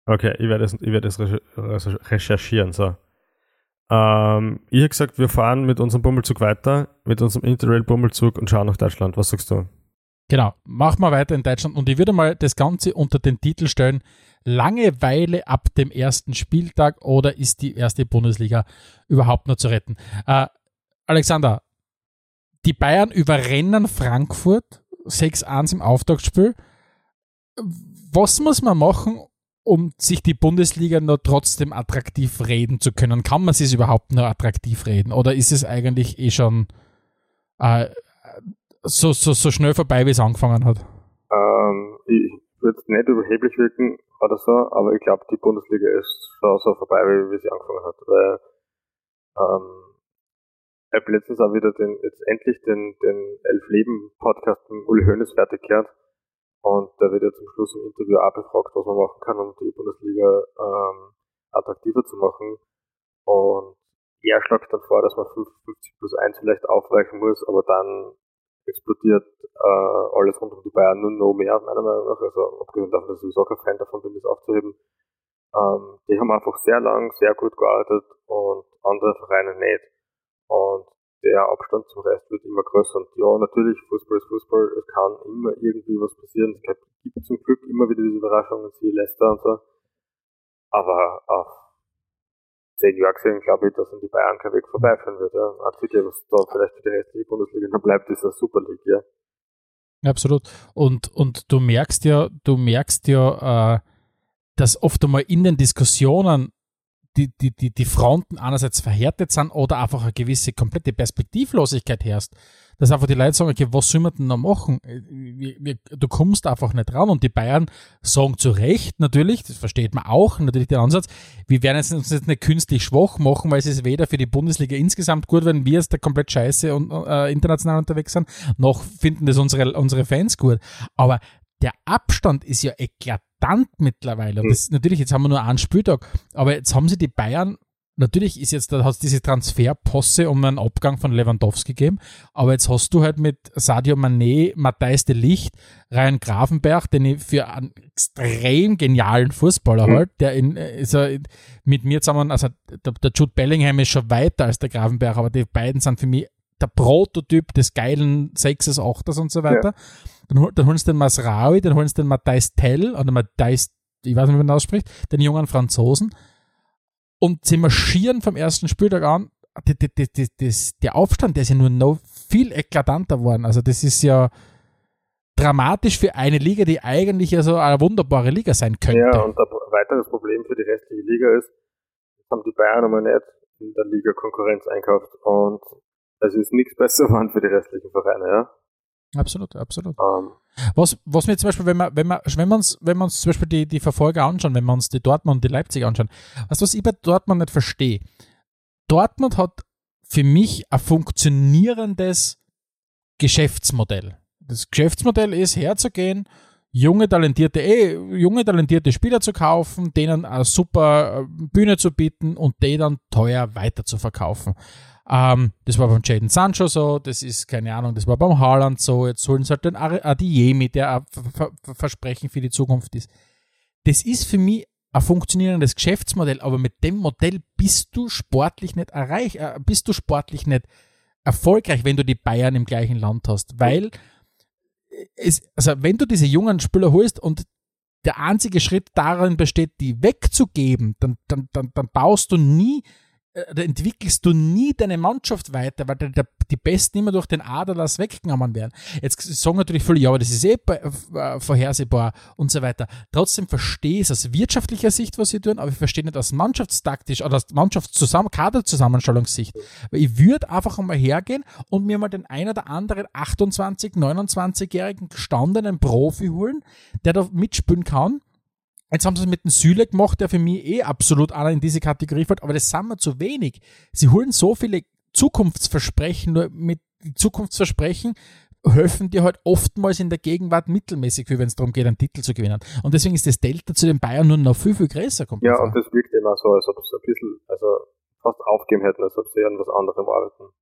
Okay, ich werde es, ich recherchieren. So. Ähm, ich habe gesagt, wir fahren mit unserem Bummelzug weiter, mit unserem Interrail-Bummelzug und schauen nach Deutschland. Was sagst du? Genau, machen wir weiter in Deutschland und ich würde mal das Ganze unter den Titel stellen, Langeweile ab dem ersten Spieltag oder ist die erste Bundesliga überhaupt noch zu retten? Äh, Alexander, die Bayern überrennen Frankfurt 6-1 im Auftaktspiel. Was muss man machen, um sich die Bundesliga noch trotzdem attraktiv reden zu können? Kann man es überhaupt noch attraktiv reden oder ist es eigentlich eh schon äh, so, so, so schnell vorbei, wie es angefangen hat. Ähm, ich würde nicht überheblich wirken oder so, aber ich glaube, die Bundesliga ist schon so vorbei, wie, wie sie angefangen hat. Weil ähm, ich habe letztens auch wieder den, jetzt endlich den, den Elf Leben Podcast mit Uli Hoeneß fertig gehört. Und der wird ja zum Schluss im Interview auch befragt, was man machen kann, um die Bundesliga ähm, attraktiver zu machen. Und er schlägt dann vor, dass man 55 plus 1 vielleicht aufweichen muss, aber dann explodiert äh, alles rund um die Bayern nur noch mehr, meiner Meinung nach. Also abgesehen davon, dass ich sowieso kein Fan davon bin, das aufzuheben. Ähm, die haben einfach sehr lang, sehr gut gearbeitet und andere Vereine nicht. Und der Abstand zum Rest wird immer größer. Und ja, natürlich, Fußball ist Fußball, es kann immer irgendwie was passieren. Es gibt zum Glück immer wieder diese Überraschungen, wie Leicester und so. Aber auf zehn Jahre gesehen glaube ich, dass an die Bayern kein Weg vorbeiführen wird. Ja. Einzige, was da vielleicht für die restliche Bundesliga noch bleibt, ist eine Super League, ja. Absolut. Und, und du merkst ja, du merkst ja, äh, dass oft einmal in den Diskussionen die, die, die, die Fronten einerseits verhärtet sind oder einfach eine gewisse komplette Perspektivlosigkeit herrscht. Dass einfach die Leute sagen, okay, was soll man denn noch machen? Wir, du kommst einfach nicht ran und die Bayern sagen zu Recht natürlich, das versteht man auch, natürlich den Ansatz, wir werden jetzt, uns jetzt nicht künstlich schwach machen, weil es ist weder für die Bundesliga insgesamt gut, wenn wir jetzt da komplett scheiße und äh, international unterwegs sind, noch finden das unsere, unsere Fans gut. Aber der Abstand ist ja eklatant mittlerweile. Und das, natürlich, jetzt haben wir nur einen Spieltag, aber jetzt haben sie die Bayern, natürlich ist jetzt, da hat es diese Transferposse um einen Abgang von Lewandowski gegeben, aber jetzt hast du halt mit Sadio Mané, Matthijs de Licht, Ryan Grafenberg, den ich für einen extrem genialen Fußballer Mhm. halt, der in, äh, ist er mit mir zusammen, also der, der Jude Bellingham ist schon weiter als der Grafenberg, aber die beiden sind für mich der Prototyp des geilen Sechses, Achters und so weiter. Dann, dann holen sie den Masraoui, dann holen sie den Matthijs Tell oder Matthijs, ich weiß nicht, wie man das ausspricht, den jungen Franzosen. Und sie marschieren vom ersten Spieltag an. Die, die, die, das, der Aufstand, der ist ja nur noch viel eklatanter geworden. Also das ist ja dramatisch für eine Liga, die eigentlich ja so eine wunderbare Liga sein könnte. Ja, und ein weiteres Problem für die restliche Liga ist, jetzt haben die Bayern aber nicht in der Liga Konkurrenz einkauft und es ist nichts besser geworden für die restlichen Vereine, ja. Absolut, absolut. Ähm, Was, was mir zum Beispiel, wenn wir, wenn wir, wenn wir uns, wenn wir uns zum Beispiel die, die Verfolger anschauen, wenn wir uns die Dortmund und die Leipzig anschauen, du, was ich bei Dortmund nicht verstehe? Dortmund hat für mich ein funktionierendes Geschäftsmodell. Das Geschäftsmodell ist herzugehen, junge talentierte, eh, junge talentierte Spieler zu kaufen, denen eine super äh, Bühne zu bieten und die dann teuer weiter zu verkaufen. Ähm, das war beim Jaden Sancho so, das ist, keine Ahnung, das war beim Haaland so, jetzt holen sie halt den Adiemi, der ein Ver Ver Versprechen für die Zukunft ist. Das ist für mich ein funktionierendes Geschäftsmodell, aber mit dem Modell bist du sportlich nicht erreich, äh, bist du sportlich nicht erfolgreich, wenn du die Bayern im gleichen Land hast, weil es, also wenn du diese jungen Spieler holst und der einzige Schritt darin besteht, die wegzugeben, dann, dann, dann, dann baust du nie da entwickelst du nie deine Mannschaft weiter, weil der, die Besten immer durch den Aderlass weggenommen werden. Jetzt sagen natürlich viele, ja, aber das ist eh äh, vorhersehbar und so weiter. Trotzdem verstehe ich es aus wirtschaftlicher Sicht, was sie tun, aber ich verstehe nicht aus mannschaftstaktisch oder aus Mannschaftszusammen Kaderzusammenstellungssicht. Weil ich würde einfach einmal hergehen und mir mal den ein oder anderen 28, 29-jährigen gestandenen Profi holen, der da mitspielen kann Jetzt haben sie es mit dem Süle gemacht, der für mich eh absolut einer in diese Kategorie fällt, aber das sind wir zu wenig. Sie holen so viele Zukunftsversprechen, nur mit Zukunftsversprechen helfen dir halt oftmals in der Gegenwart mittelmäßig, wenn es darum geht, einen Titel zu gewinnen. Und deswegen ist das Delta zu den Bayern nur noch viel, viel größer. Kommt ja, und das wirkt immer so, als ob sie ein bisschen, also fast aufgeben hätten, als ob sie an was anderem arbeiten.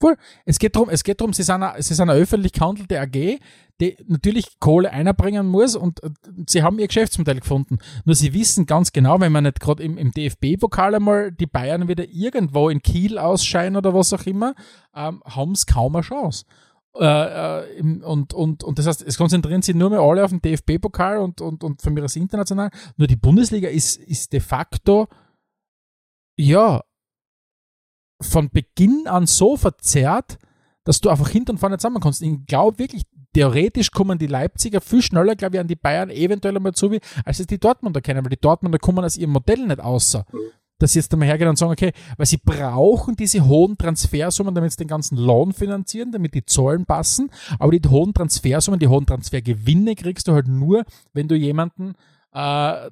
Cool. Es geht darum, es geht darum, sie sind eine, sie sind eine öffentlich gehandelte AG, die natürlich Kohle einbringen muss und sie haben ihr Geschäftsmodell gefunden. Nur sie wissen ganz genau, wenn man nicht gerade im, im DFB-Pokal einmal die Bayern wieder irgendwo in Kiel ausscheiden oder was auch immer, ähm, haben es kaum eine Chance. Äh, äh, und, und, und das heißt, es konzentrieren sich nur mehr alle auf den DFB-Pokal und, und, und von mir aus international. Nur die Bundesliga ist, ist de facto ja von Beginn an so verzerrt, dass du einfach hinten und vorne zusammenkommst. Ich glaube wirklich, theoretisch kommen die Leipziger viel schneller, glaube ich, an die Bayern eventuell einmal zu, als es die Dortmunder kennen, weil die Dortmunder kommen aus ihrem Modell nicht außer. Dass sie jetzt einmal hergehen und sagen, okay, weil sie brauchen diese hohen Transfersummen, damit sie den ganzen Lohn finanzieren, damit die Zahlen passen. Aber die hohen Transfersummen, die hohen Transfergewinne kriegst du halt nur, wenn du jemanden äh,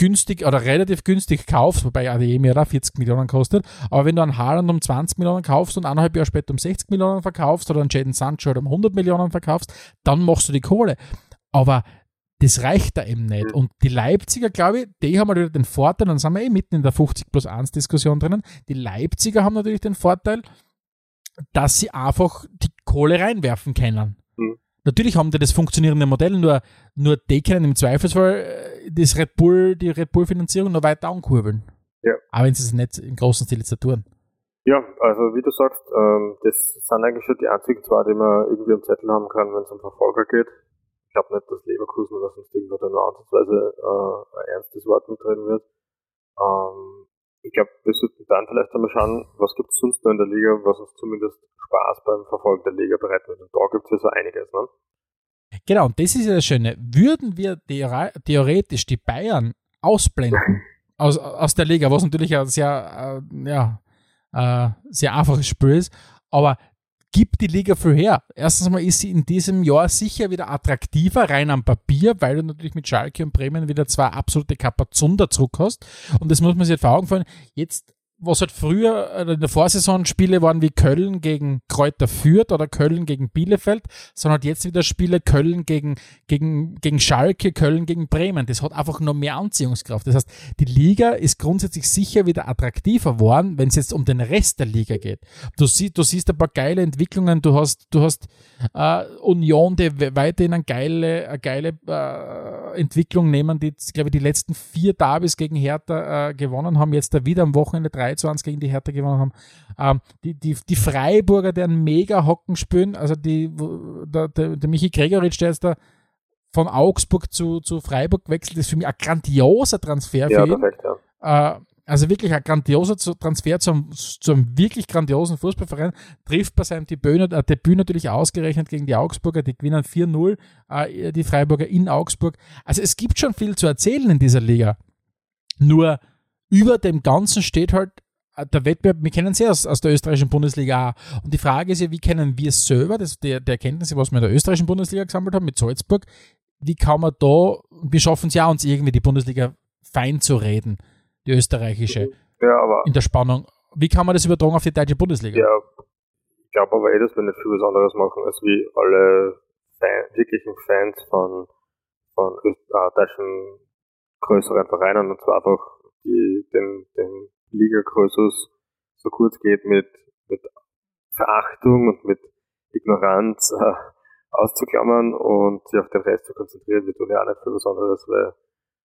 günstig oder relativ günstig kaufst, wobei da 40 Millionen kostet, aber wenn du einen Haaland um 20 Millionen kaufst und eineinhalb Jahre später um 60 Millionen verkaufst oder einen Jaden Sancho um 100 Millionen verkaufst, dann machst du die Kohle. Aber das reicht da eben nicht. Und die Leipziger, glaube ich, die haben halt den Vorteil, dann sind wir eh mitten in der 50 plus 1 Diskussion drinnen, die Leipziger haben natürlich den Vorteil, dass sie einfach die Kohle reinwerfen können. Mhm. Natürlich haben die das funktionierende Modell, nur, nur die können im Zweifelsfall äh, das Red Bull, die Red Bull-Finanzierung noch weiter ankurbeln. Ja. Aber wenn sie es nicht im großen Stil jetzt tun. Ja, also wie du sagst, ähm, das sind eigentlich schon die einzigen zwei, die man irgendwie am Zettel haben kann, wenn es um Verfolger geht. Ich glaube nicht, dass Leverkusen oder sonst irgendwo da nur ansatzweise äh, ein ernstes Wort mitreden wird. Ähm, ich glaube, wir sollten dann vielleicht einmal schauen, was gibt es sonst noch in der Liga, was uns zumindest Spaß beim Verfolgen der Liga bereiten wird. Und da gibt es ja so einiges, ne? Genau, und das ist ja das Schöne. Würden wir theoretisch die Bayern ausblenden aus, aus der Liga, was natürlich ein sehr, äh, ja, äh, sehr einfaches Spiel ist, aber gibt die Liga viel her. Erstens mal ist sie in diesem Jahr sicher wieder attraktiver, rein am Papier, weil du natürlich mit Schalke und Bremen wieder zwei absolute Kapazunder zurück hast. Und das muss man sich vor Augen führen. Jetzt was halt früher äh, in der Vorsaison Spiele waren wie Köln gegen Kräuter Fürth oder Köln gegen Bielefeld, sondern halt jetzt wieder Spiele Köln gegen, gegen, gegen Schalke, Köln gegen Bremen. Das hat einfach noch mehr Anziehungskraft. Das heißt, die Liga ist grundsätzlich sicher wieder attraktiver geworden, wenn es jetzt um den Rest der Liga geht. Du, sie, du siehst ein paar geile Entwicklungen, du hast, du hast äh, Union, die weiterhin eine geile, eine geile äh, Entwicklung nehmen, die, glaube ich, die letzten vier Derbys gegen Hertha äh, gewonnen haben, jetzt da wieder am Wochenende drei 3-1 gegen die Hertha gewonnen haben. Ähm, die, die, die Freiburger, die einen mega Hocken spielen, also die, der, der, der Michi Gregoritsch, der ist da von Augsburg zu, zu Freiburg gewechselt, ist für mich ein grandioser Transfer für ja, ihn. Perfekt, ja. Äh, also wirklich ein grandioser Transfer zum, zum wirklich grandiosen Fußballverein. Trifft bei seinem Debüt, äh, Debüt natürlich ausgerechnet gegen die Augsburger. Die gewinnen 4-0, äh, die Freiburger in Augsburg. Also es gibt schon viel zu erzählen in dieser Liga. Nur über dem Ganzen steht halt äh, der Wettbewerb, wir kennen sie aus, aus der österreichischen Bundesliga auch. Und die Frage ist ja, wie kennen wir es selber, das, der, der Erkenntnisse, was wir in der österreichischen Bundesliga gesammelt haben mit Salzburg, wie kann man da, wir schaffen es ja uns irgendwie die Bundesliga fein zu reden, die österreichische, ja, aber in der Spannung. Wie kann man das übertragen auf die deutsche Bundesliga? Ja, ich glaube aber eh, dass wir nicht viel was anderes machen, als wie alle Fan, wirklichen Fans von, von äh, deutschen größeren Vereinen, und zwar einfach die, den, den Liga-Krösus so kurz geht mit, mit Verachtung und mit Ignoranz äh, auszuklammern und sich auf den Rest zu konzentrieren. Wir tun ja auch nicht viel Besonderes, weil,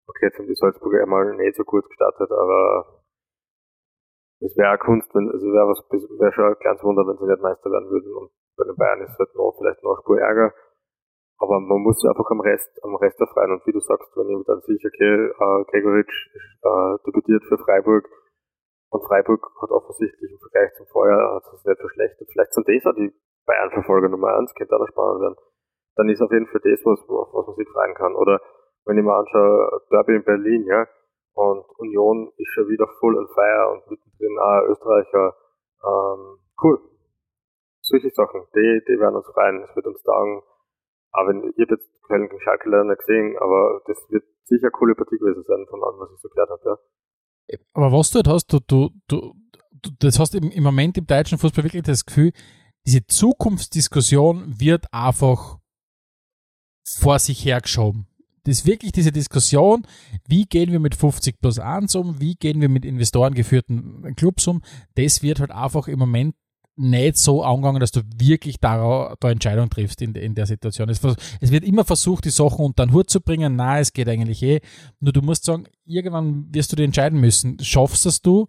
okay, jetzt haben die Salzburger einmal nicht so gut gestartet, aber es wäre Kunst, wenn, also wäre was, wäre schon ein kleines Wunder, wenn sie nicht Meister werden würden und bei den Bayern ist es halt noch, vielleicht noch Spur Ärger. Aber man muss sich einfach am Rest, am Rest erfreuen. Und wie du sagst, wenn jemand dann sich, okay, äh, Gregoritsch äh, debütiert für Freiburg Und Freiburg hat offensichtlich im Vergleich zum Vorjahr hat es nicht verschlechtert. Vielleicht sind das auch die Bayern-Verfolger Nummer eins, könnte auch noch spannend werden. Dann ist auf jeden Fall das, was, was man sich freuen kann. Oder wenn ich mir anschaue, Derby in Berlin, ja, und Union ist schon wieder full on fire und mittendrin auch Österreicher. Ähm, cool. Solche Sachen, die, die werden uns freuen. Es wird uns taugen. Auch wenn, ich jetzt Köln gegen Schalke leider nicht gesehen, aber das wird sicher eine coole Partie gewesen sein, von allem, was ich so gehört habe, ja. Aber was du halt hast, du, du, du, du das hast im, im Moment im deutschen Fußball wirklich das Gefühl, diese Zukunftsdiskussion wird einfach vor sich hergeschoben. Das ist wirklich diese Diskussion, wie gehen wir mit 50 plus 1 um, wie gehen wir mit Investoren geführten Clubs um, das wird halt einfach im Moment nicht so angegangen, dass du wirklich da, da Entscheidung triffst in, in der Situation. Es, es, wird immer versucht, die Sachen unter den Hut zu bringen. Nein, es geht eigentlich eh. Nur du musst sagen, irgendwann wirst du dir entscheiden müssen. Schaffst es du,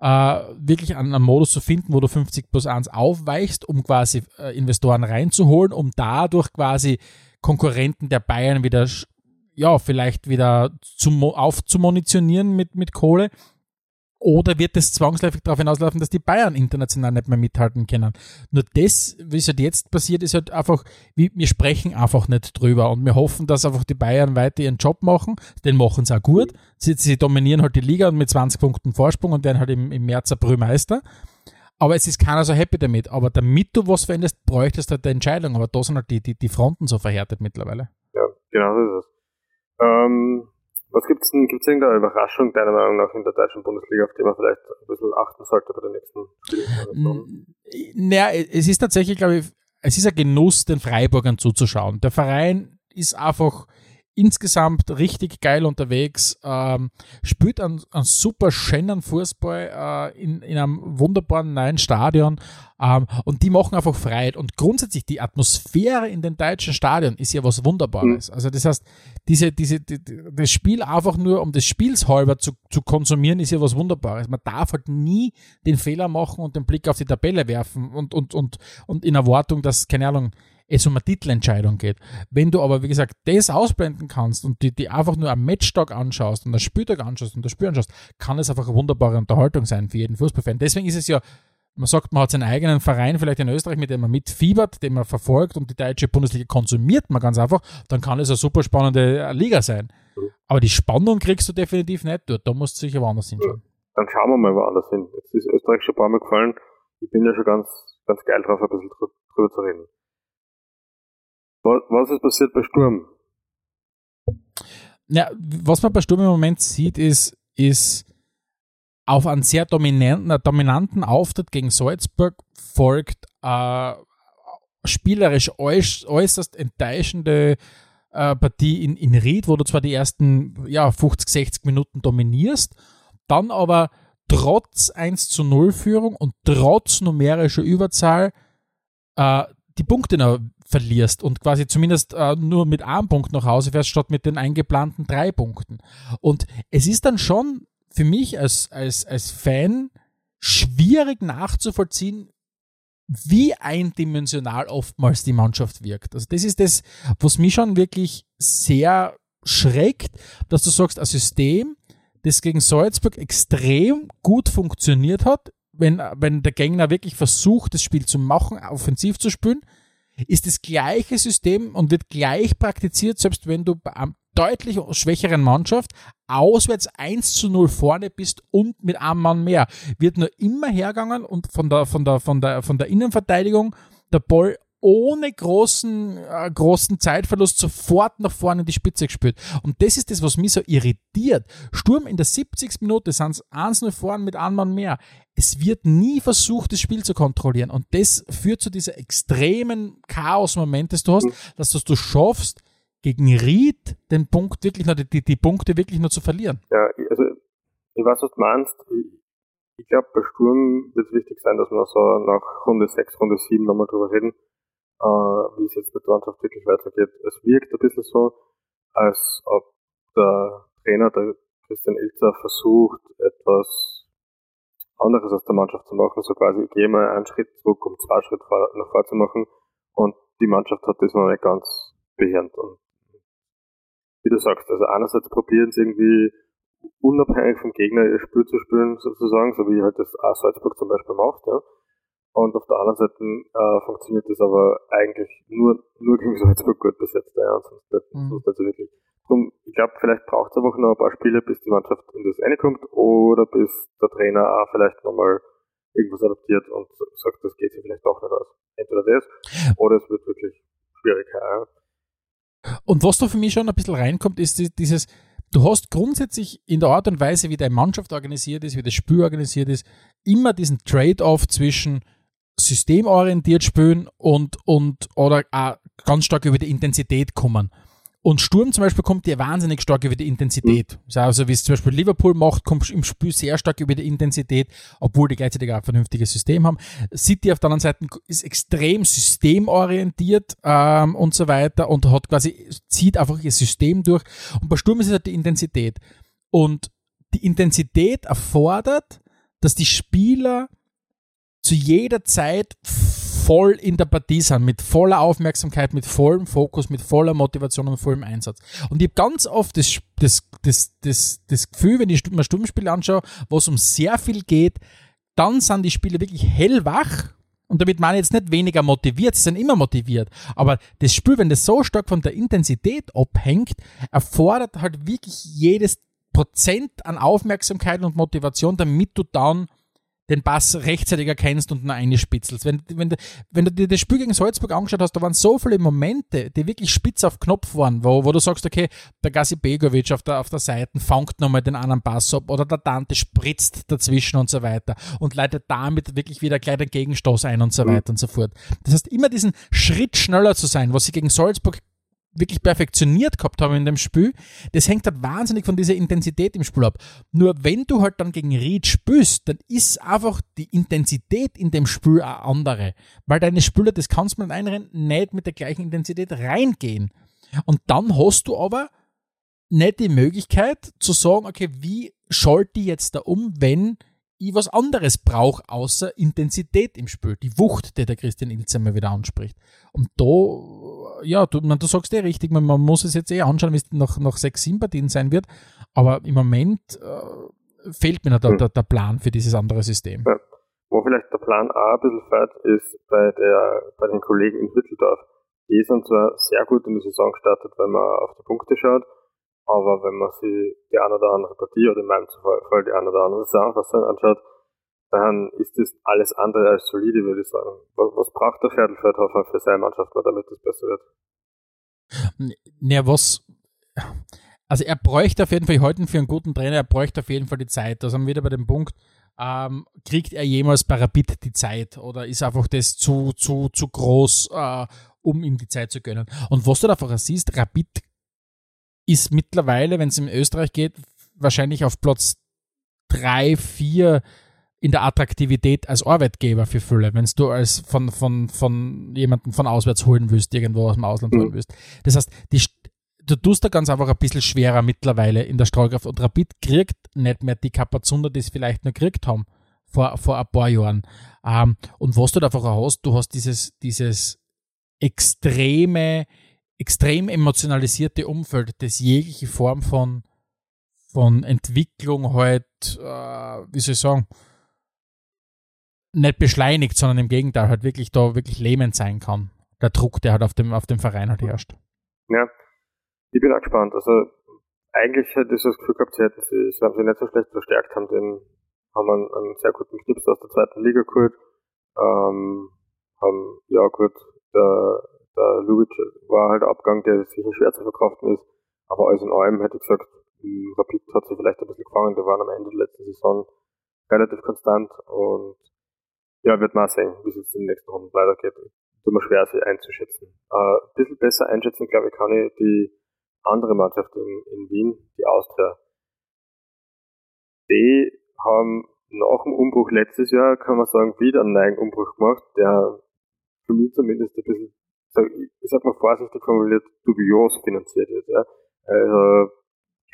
äh, wirklich einen, einen, Modus zu finden, wo du 50 plus 1 aufweichst, um quasi äh, Investoren reinzuholen, um dadurch quasi Konkurrenten der Bayern wieder, ja, vielleicht wieder zum, aufzumunitionieren mit, mit Kohle oder wird es zwangsläufig darauf hinauslaufen, dass die Bayern international nicht mehr mithalten können? Nur das, es halt jetzt passiert, ist halt einfach, wir sprechen einfach nicht drüber und wir hoffen, dass einfach die Bayern weiter ihren Job machen. Den machen sie auch gut. Sie, sie dominieren halt die Liga und mit 20 Punkten Vorsprung und werden halt im, im März April Meister. Aber es ist keiner so happy damit. Aber damit du was veränderst, bräuchtest du halt eine Entscheidung. Aber da sind halt die, die, die Fronten so verhärtet mittlerweile. Ja, genau so ist es. Ähm, was gibt's denn, gibt's irgendeine Überraschung deiner Meinung nach in der deutschen Bundesliga, auf die man vielleicht ein bisschen achten sollte bei den nächsten Spielen? Naja, es ist tatsächlich, glaube ich, es ist ein Genuss, den Freiburgern zuzuschauen. Der Verein ist einfach, insgesamt richtig geil unterwegs, ähm, spielt einen, einen super schönen Fußball äh, in, in einem wunderbaren neuen Stadion ähm, und die machen einfach Freiheit und grundsätzlich die Atmosphäre in den deutschen Stadien ist ja was Wunderbares. Mhm. Also das heißt, diese, diese, die, das Spiel einfach nur um des Spiels halber zu, zu konsumieren ist ja was Wunderbares. Man darf halt nie den Fehler machen und den Blick auf die Tabelle werfen und, und, und, und in Erwartung, dass, keine Ahnung, es um eine Titelentscheidung geht. Wenn du aber, wie gesagt, das ausblenden kannst und die, die einfach nur am Matchtag anschaust und das Spieltag anschaust und das Spiel anschaust, kann es einfach eine wunderbare Unterhaltung sein für jeden Fußballfan. Deswegen ist es ja, man sagt, man hat seinen eigenen Verein vielleicht in Österreich, mit dem man mitfiebert, den man verfolgt und die deutsche Bundesliga konsumiert man ganz einfach, dann kann es eine super spannende Liga sein. Aber die Spannung kriegst du definitiv nicht dort. Da musst du sicher woanders hinschauen. Dann schauen wir mal woanders hin. Jetzt ist Österreich schon ein paar Mal gefallen. Ich bin ja schon ganz, ganz geil drauf, ein bisschen drüber zu reden. Was ist passiert bei Sturm? Ja, was man bei Sturm im Moment sieht, ist, ist auf einen sehr dominanten, dominanten Auftritt gegen Salzburg folgt äh, spielerisch äußerst enttäuschende äh, Partie in, in Ried, wo du zwar die ersten ja, 50, 60 Minuten dominierst, dann aber trotz 1 zu 0 Führung und trotz numerischer Überzahl äh, die Punkte noch verlierst und quasi zumindest äh, nur mit einem Punkt nach Hause fährst, statt mit den eingeplanten drei Punkten. Und es ist dann schon für mich als, als, als Fan schwierig nachzuvollziehen, wie eindimensional oftmals die Mannschaft wirkt. Also das ist das, was mich schon wirklich sehr schreckt, dass du sagst, ein System, das gegen Salzburg extrem gut funktioniert hat, wenn, wenn der Gegner wirklich versucht, das Spiel zu machen, offensiv zu spielen, ist das gleiche System und wird gleich praktiziert, selbst wenn du bei einer deutlich schwächeren Mannschaft auswärts 1 zu 0 vorne bist und mit einem Mann mehr. Wird nur immer hergegangen und von der, von der, von der, von der Innenverteidigung der Ball ohne großen, äh, großen Zeitverlust sofort nach vorne in die Spitze gespielt. Und das ist das, was mich so irritiert. Sturm in der 70. Minute sind es 1-0 vorne mit einem Mann mehr. Es wird nie versucht, das Spiel zu kontrollieren. Und das führt zu dieser extremen Chaos-Moment, das du hast, dass du es schaffst, gegen Ried den Punkt wirklich noch, die, die Punkte wirklich nur zu verlieren. Ja, also ich weiß, was du meinst. Ich, ich glaube, bei Sturm wird es wichtig sein, dass wir so nach Runde 6, Runde 7 nochmal drüber reden äh, wie es jetzt mit der Mannschaft wirklich weitergeht. Es wirkt ein bisschen so, als ob der Trainer, der Christian Ilzer, versucht, etwas anderes aus der Mannschaft zu machen, so quasi, ich gehe mal einen Schritt zurück, um zwei Schritte nach vorne zu machen und die Mannschaft hat das noch nicht ganz behirnt. Und wie du sagst, also einerseits probieren sie irgendwie unabhängig vom Gegner ihr Spiel zu spielen, sozusagen, so wie halt das A Salzburg zum Beispiel macht, ja. Und auf der anderen Seite äh, funktioniert das aber eigentlich nur, nur gegen Salzburg gut bis jetzt, ja, sonst nicht, mhm. sonst nicht so wirklich. Drum, ich glaube, vielleicht braucht es einfach noch ein paar Spiele, bis die Mannschaft in das reinkommt oder bis der Trainer auch vielleicht nochmal irgendwas adaptiert und sagt, das geht sich vielleicht doch nicht aus. Entweder das oder es wird wirklich schwierig. Ja. Und was da für mich schon ein bisschen reinkommt, ist dieses, du hast grundsätzlich in der Art und Weise, wie deine Mannschaft organisiert ist, wie das Spiel organisiert ist, immer diesen Trade-off zwischen systemorientiert spielen und, und oder auch ganz stark über die Intensität kommen. Und Sturm zum Beispiel kommt ja wahnsinnig stark über die Intensität. Mhm. Also wie es zum Beispiel Liverpool macht, kommt im Spiel sehr stark über die Intensität, obwohl die gleichzeitig auch ein vernünftiges System haben. City auf der anderen Seite ist extrem systemorientiert ähm, und so weiter und hat quasi, zieht einfach ihr System durch. Und bei Sturm ist es halt die Intensität. Und die Intensität erfordert, dass die Spieler zu jeder Zeit voll in der Partie sind, mit voller Aufmerksamkeit, mit vollem Fokus, mit voller Motivation und vollem Einsatz. Und ich habe ganz oft das, das, das, das, das Gefühl, wenn ich mir Sturmspiele anschaue, wo es um sehr viel geht, dann sind die Spieler wirklich hellwach und damit meine ich jetzt nicht weniger motiviert, sie sind immer motiviert. Aber das Spiel, wenn das so stark von der Intensität abhängt, erfordert halt wirklich jedes Prozent an Aufmerksamkeit und Motivation, damit du dann den Pass rechtzeitig erkennst und nur eine spitzelst. Wenn, wenn, du, wenn du dir das Spiel gegen Salzburg angeschaut hast, da waren so viele Momente, die wirklich spitz auf Knopf waren, wo, wo du sagst, okay, der Gasi Begovic auf der, auf der Seite fangt nochmal den anderen Pass ab oder der Dante spritzt dazwischen und so weiter und leitet damit wirklich wieder gleich den Gegenstoß ein und so weiter und so fort. Das heißt, immer diesen Schritt schneller zu sein, was sie gegen Salzburg wirklich perfektioniert gehabt haben in dem Spiel, das hängt halt wahnsinnig von dieser Intensität im Spiel ab. Nur wenn du halt dann gegen Reed spielst, dann ist einfach die Intensität in dem Spiel eine andere. Weil deine Spieler, das kannst du mit einrennen, nicht mit der gleichen Intensität reingehen. Und dann hast du aber nicht die Möglichkeit zu sagen, okay, wie schalte ich jetzt da um, wenn ich was anderes brauche, außer Intensität im Spiel. Die Wucht, die der Christian Ilze mal wieder anspricht. Und da, ja, du, du sagst eh richtig, man, man, muss es jetzt eh anschauen, wie es nach, nach sechs, sieben Partien sein wird. Aber im Moment äh, fehlt mir noch der, der, der, Plan für dieses andere System. Ja. Wo vielleicht der Plan auch ein bisschen fährt, ist bei, der, bei den Kollegen in Hütteldorf. Die sind zwar sehr gut in die Saison gestartet, wenn man auf die Punkte schaut, aber wenn man sich die eine oder andere Partie oder in meinem Fall die eine oder andere Zusammenfassung anschaut, dann ist das alles andere als solide, würde ich sagen. Was, was braucht der Viertelfeldhofer für seine Mannschaft damit es besser wird? Naja, was. Also er bräuchte auf jeden Fall, heute für einen guten Trainer, er bräuchte auf jeden Fall die Zeit. Da sind wir wieder bei dem Punkt, ähm, kriegt er jemals bei Rapid die Zeit oder ist einfach das zu, zu, zu groß, äh, um ihm die Zeit zu gönnen? Und was du da einfach siehst, Rapid ist mittlerweile, wenn es in Österreich geht, wahrscheinlich auf Platz 3, 4 in der Attraktivität als Arbeitgeber für viele, wenn du als von, von, von jemanden von auswärts holen willst, irgendwo aus dem Ausland mhm. holen willst. Das heißt, die, du tust da ganz einfach ein bisschen schwerer mittlerweile in der Strahlkraft und Rapid kriegt nicht mehr die Kapazunder, die es vielleicht noch gekriegt haben vor, vor ein paar Jahren. Ähm, und was du da einfach hast, du hast dieses, dieses extreme, extrem emotionalisierte Umfeld, das jegliche Form von, von Entwicklung halt, äh, wie soll ich sagen, nicht beschleunigt, sondern im Gegenteil halt wirklich da wirklich lähmend sein kann. Der Druck, der halt auf dem, auf dem Verein halt herrscht. Ja, ich bin auch gespannt. Also eigentlich hätte ich das Gefühl gehabt, sie, hätten sie, sie haben sich nicht so schlecht verstärkt, haben den, haben einen, einen sehr guten Knips aus der zweiten Liga geholt, ähm, haben, ja gut, der der Lubic war halt ein Abgang, der sicher schwer zu verkraften ist. Aber alles in allem hätte ich gesagt, Rapid hat sich vielleicht ein bisschen gefangen. Die waren am Ende der letzten Saison relativ konstant und ja, wird man sehen, wie es jetzt in den nächsten Runden weitergeht. Tut mir schwer, sie einzuschätzen. Äh, ein bisschen besser einschätzen, glaube ich, kann ich die andere Mannschaft in, in Wien, die Austria. Die haben nach dem Umbruch letztes Jahr, kann man sagen, wieder einen neuen Umbruch gemacht, der für mich zumindest ein bisschen ich sag mal vorsichtig formuliert, dubios finanziert wird. Ja. Also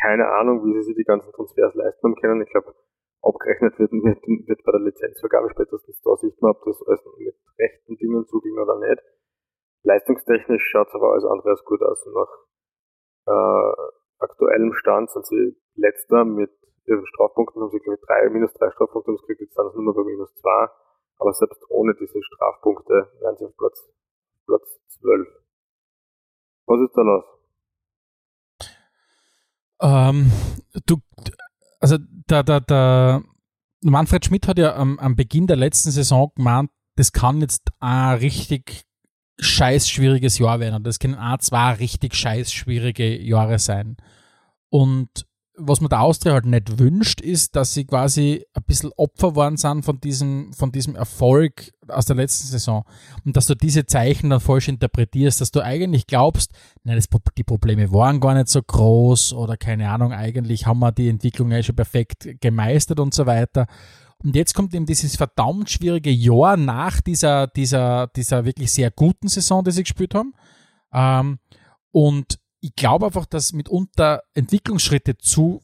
keine Ahnung, wie sie sich die ganzen Transfers leisten haben können. Ich glaube, abgerechnet wird, wird, wird bei der Lizenzvergabe spätestens da sieht man, ob das alles mit rechten Dingen zuging oder nicht. Leistungstechnisch schaut es aber alles andere als gut aus. Nach äh, aktuellem Stand sind sie letzter mit ihren Strafpunkten haben sie, glaube ich, drei, minus drei Strafpunkte gekriegt, jetzt sind es nur noch bei minus zwei. Aber selbst ohne diese Strafpunkte wären sie auf Platz, Platz 12. Was ist da los? Ähm, du, also der, der, der Manfred Schmidt hat ja am, am Beginn der letzten Saison gemeint, das kann jetzt ein richtig scheiß schwieriges Jahr werden. Das können auch zwei richtig scheiß schwierige Jahre sein. Und was man der Austria halt nicht wünscht, ist, dass sie quasi ein bisschen Opfer worden sind von diesem, von diesem Erfolg aus der letzten Saison. Und dass du diese Zeichen dann falsch interpretierst, dass du eigentlich glaubst, nein, das, die Probleme waren gar nicht so groß oder keine Ahnung, eigentlich haben wir die Entwicklung ja schon perfekt gemeistert und so weiter. Und jetzt kommt eben dieses verdammt schwierige Jahr nach dieser, dieser, dieser wirklich sehr guten Saison, die sie gespielt haben. Ähm, und ich glaube einfach, dass mitunter Entwicklungsschritte zu,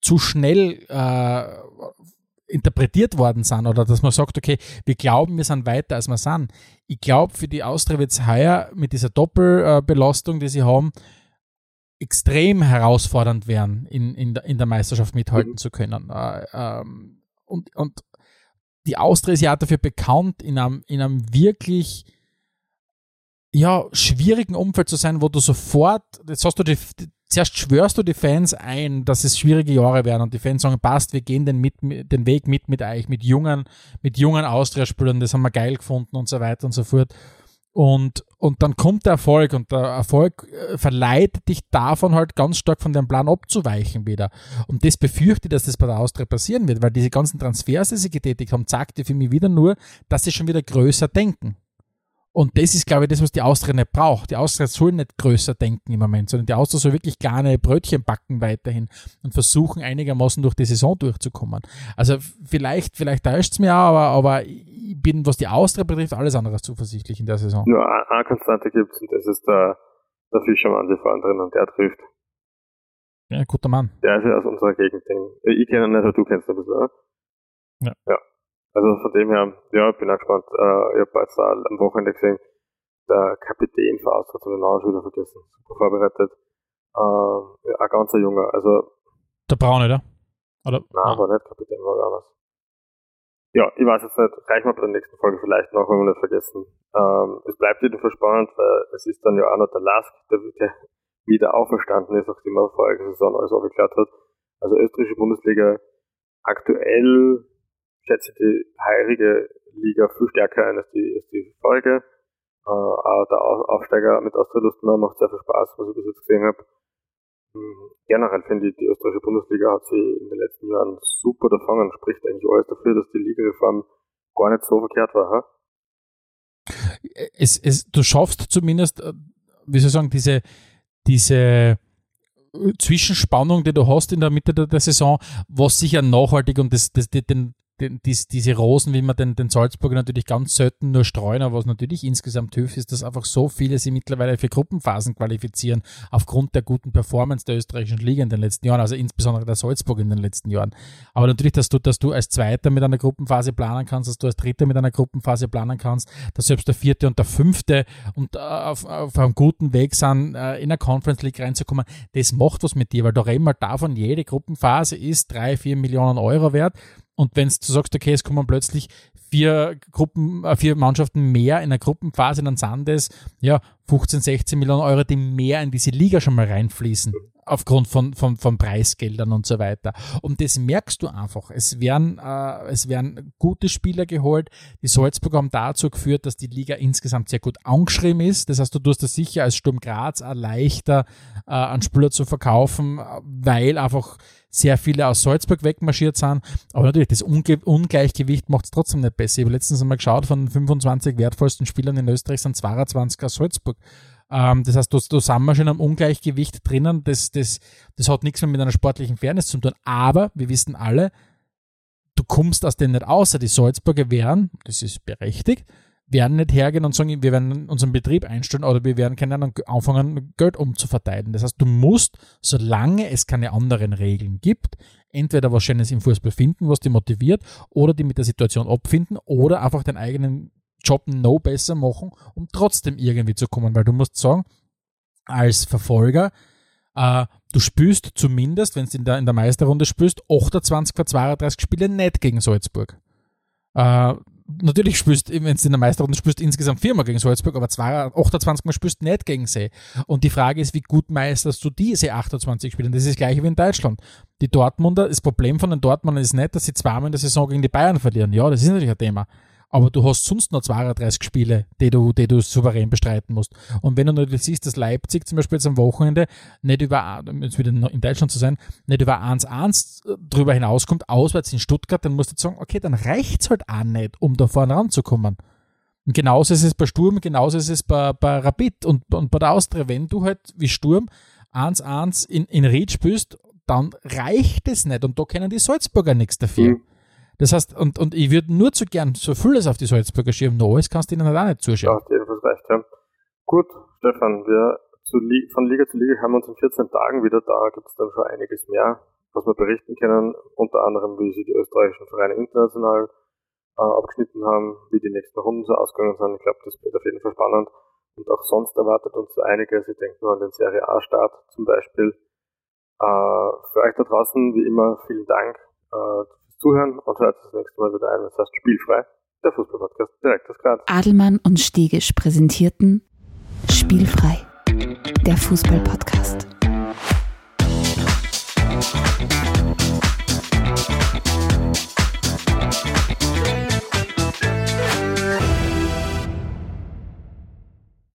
zu schnell äh, interpretiert worden sind oder dass man sagt, okay, wir glauben, wir sind weiter, als wir sind. Ich glaube, für die Austria wird es heuer mit dieser Doppelbelastung, die sie haben, extrem herausfordernd werden, in, in, der, in der Meisterschaft mithalten mhm. zu können. Äh, ähm, und, und die Austria ist ja dafür bekannt, in einem, in einem wirklich ja, schwierigen Umfeld zu sein, wo du sofort, jetzt hast du die, zuerst schwörst du die Fans ein, dass es schwierige Jahre werden und die Fans sagen, passt, wir gehen den, mit, den Weg mit mit euch, mit jungen, mit jungen Austria-Spielern, das haben wir geil gefunden und so weiter und so fort. Und, und dann kommt der Erfolg und der Erfolg äh, verleitet dich davon halt ganz stark von deinem Plan abzuweichen wieder. Und das befürchte ich, dass das bei der Austria passieren wird, weil diese ganzen Transfers, die sie getätigt haben, zeigt dir für mich wieder nur, dass sie schon wieder größer denken. Und das ist, glaube ich, das, was die Austria nicht braucht. Die Austria soll nicht größer denken im Moment, sondern die Austria soll wirklich kleine Brötchen backen weiterhin und versuchen, einigermaßen durch die Saison durchzukommen. Also vielleicht, vielleicht täuscht es mir auch, aber, aber ich bin, was die Austria betrifft, alles andere zuversichtlich in der Saison. Nur eine Konstante gibt es und das ist der, der Fischermann, der vorne drin und der trifft. Ja, guter Mann. Der ist ja aus unserer Gegend. Ich kenne ihn nicht, aber du kennst ihn ein bisschen, oder? Ja. Ja. Also von dem her, ja, bin auch gespannt. Äh, ich habe jetzt am Wochenende gesehen, der Kapitän für Austria, habe den wieder vergessen, super vorbereitet. Äh, ja, ein ganzer Junge, also. Der Braune, oder? oder? Nein, ah. war nicht Kapitän, war gar anders. Ja, ich weiß jetzt nicht, reichen wir bei der nächsten Folge vielleicht noch, wenn wir nicht vergessen. Ähm, es bleibt wieder spannend, weil es ist dann ja auch noch der Lask, der, der wieder auferstanden ist, nachdem er vorige Saison alles aufgeklärt hat. Also österreichische Bundesliga aktuell schätze die heurige Liga viel stärker ein als die, als die vorige. Äh, der Aufsteiger mit Austria Lustenau macht sehr viel Spaß, was ich bis jetzt gesehen habe. Hm, generell finde ich, die österreichische Bundesliga hat sie in den letzten Jahren super davon spricht eigentlich alles dafür, dass die Ligareform gar nicht so verkehrt war. Ha? Es, es, du schaffst zumindest, äh, wie soll ich sagen, diese, diese Zwischenspannung, die du hast in der Mitte der, der Saison, was sicher nachhaltig und das, das, den, den, dies, diese Rosen, wie man den, den Salzburger natürlich ganz selten nur streuen, aber was natürlich insgesamt hilft, ist, dass einfach so viele sie mittlerweile für Gruppenphasen qualifizieren, aufgrund der guten Performance der österreichischen Liga in den letzten Jahren, also insbesondere der Salzburg in den letzten Jahren. Aber natürlich, dass du, dass du als Zweiter mit einer Gruppenphase planen kannst, dass du als Dritter mit einer Gruppenphase planen kannst, dass selbst der Vierte und der Fünfte und äh, auf, auf einem guten Weg sind, äh, in der Conference League reinzukommen, das macht was mit dir, weil da reden wir davon, jede Gruppenphase ist drei, vier Millionen Euro wert und wenn du sagst, okay, es kommen plötzlich vier Gruppen, äh, vier Mannschaften mehr in der Gruppenphase, dann sind das ja 15, 16 Millionen Euro, die mehr in diese Liga schon mal reinfließen. Aufgrund von, von, von Preisgeldern und so weiter. Und das merkst du einfach. Es werden, äh, es werden gute Spieler geholt. Die Salzburg haben dazu geführt, dass die Liga insgesamt sehr gut angeschrieben ist. Das heißt, du tust das sicher als Sturm Graz leichter äh, an Spieler zu verkaufen, weil einfach sehr viele aus Salzburg wegmarschiert sind. Aber natürlich, das Unge Ungleichgewicht macht es trotzdem nicht besser. Ich habe letztens einmal geschaut, von 25 wertvollsten Spielern in Österreich sind 22 aus Salzburg. Ähm, das heißt, da, da sind wir schon am Ungleichgewicht drinnen. Das, das, das hat nichts mehr mit einer sportlichen Fairness zu tun. Aber wir wissen alle, du kommst aus dem nicht außer. Die Salzburger wären, das ist berechtigt, werden nicht hergehen und sagen, wir werden unseren Betrieb einstellen oder wir werden keine Ahnung anfangen, Geld umzuverteilen. Das heißt, du musst, solange es keine anderen Regeln gibt, entweder was Schönes im Fußball finden, was dich motiviert, oder die mit der Situation abfinden oder einfach den eigenen Job no besser machen, um trotzdem irgendwie zu kommen. Weil du musst sagen, als Verfolger äh, du spielst zumindest, wenn du in der, in der Meisterrunde spielst, 28 vor 32 Spiele nicht gegen Salzburg. Äh, natürlich spielst, wenn du in der Meisterrunde spielst, insgesamt viermal gegen Salzburg, aber 28 Mal spielst du nicht gegen sie. Und die Frage ist, wie gut meisterst du diese 28 Spiele? Und das ist das gleiche wie in Deutschland. Die Dortmunder, das Problem von den Dortmundern ist nicht, dass sie zweimal in der Saison gegen die Bayern verlieren. Ja, das ist natürlich ein Thema aber du hast sonst noch 32 Spiele, die du, die du souverän bestreiten musst. Und wenn du natürlich siehst, dass Leipzig zum Beispiel jetzt am Wochenende nicht über, jetzt wieder in Deutschland zu sein, nicht über 1-1 äh, drüber hinauskommt, auswärts in Stuttgart, dann musst du sagen, okay, dann reicht's halt auch nicht, um da vorne ranzukommen. Und genauso ist es bei Sturm, genauso ist es bei, bei Rapid und, und bei der Austria. Wenn du halt wie Sturm 1-1 in, in Ried spielst, dann reicht es nicht. Und da können die Salzburger nichts dafür. Mhm. Das heißt, und, und ich würde nur zu gern so vieles auf die Salzburger schieben, noch alles kannst du ihnen halt auch nicht zuschauen. Ja, jedenfalls recht, ja. Gut, Stefan, wir zu, von Liga zu Liga haben wir uns in 14 Tagen wieder da, gibt es dann schon einiges mehr, was wir berichten können, unter anderem, wie sie die österreichischen Vereine international äh, abgeschnitten haben, wie die nächsten Runden so ausgegangen sind. Ich glaube, das wird auf jeden Fall spannend. Und auch sonst erwartet uns einiges. Ich denke nur an den Serie A-Start zum Beispiel. Äh, für euch da draußen, wie immer, vielen Dank äh, Zuhören und hört das nächste Mal wieder ein, wenn es heißt Spielfrei, der Fußballpodcast direkt aus Graz. Adelmann und Stegisch präsentierten Spielfrei, der Fußballpodcast.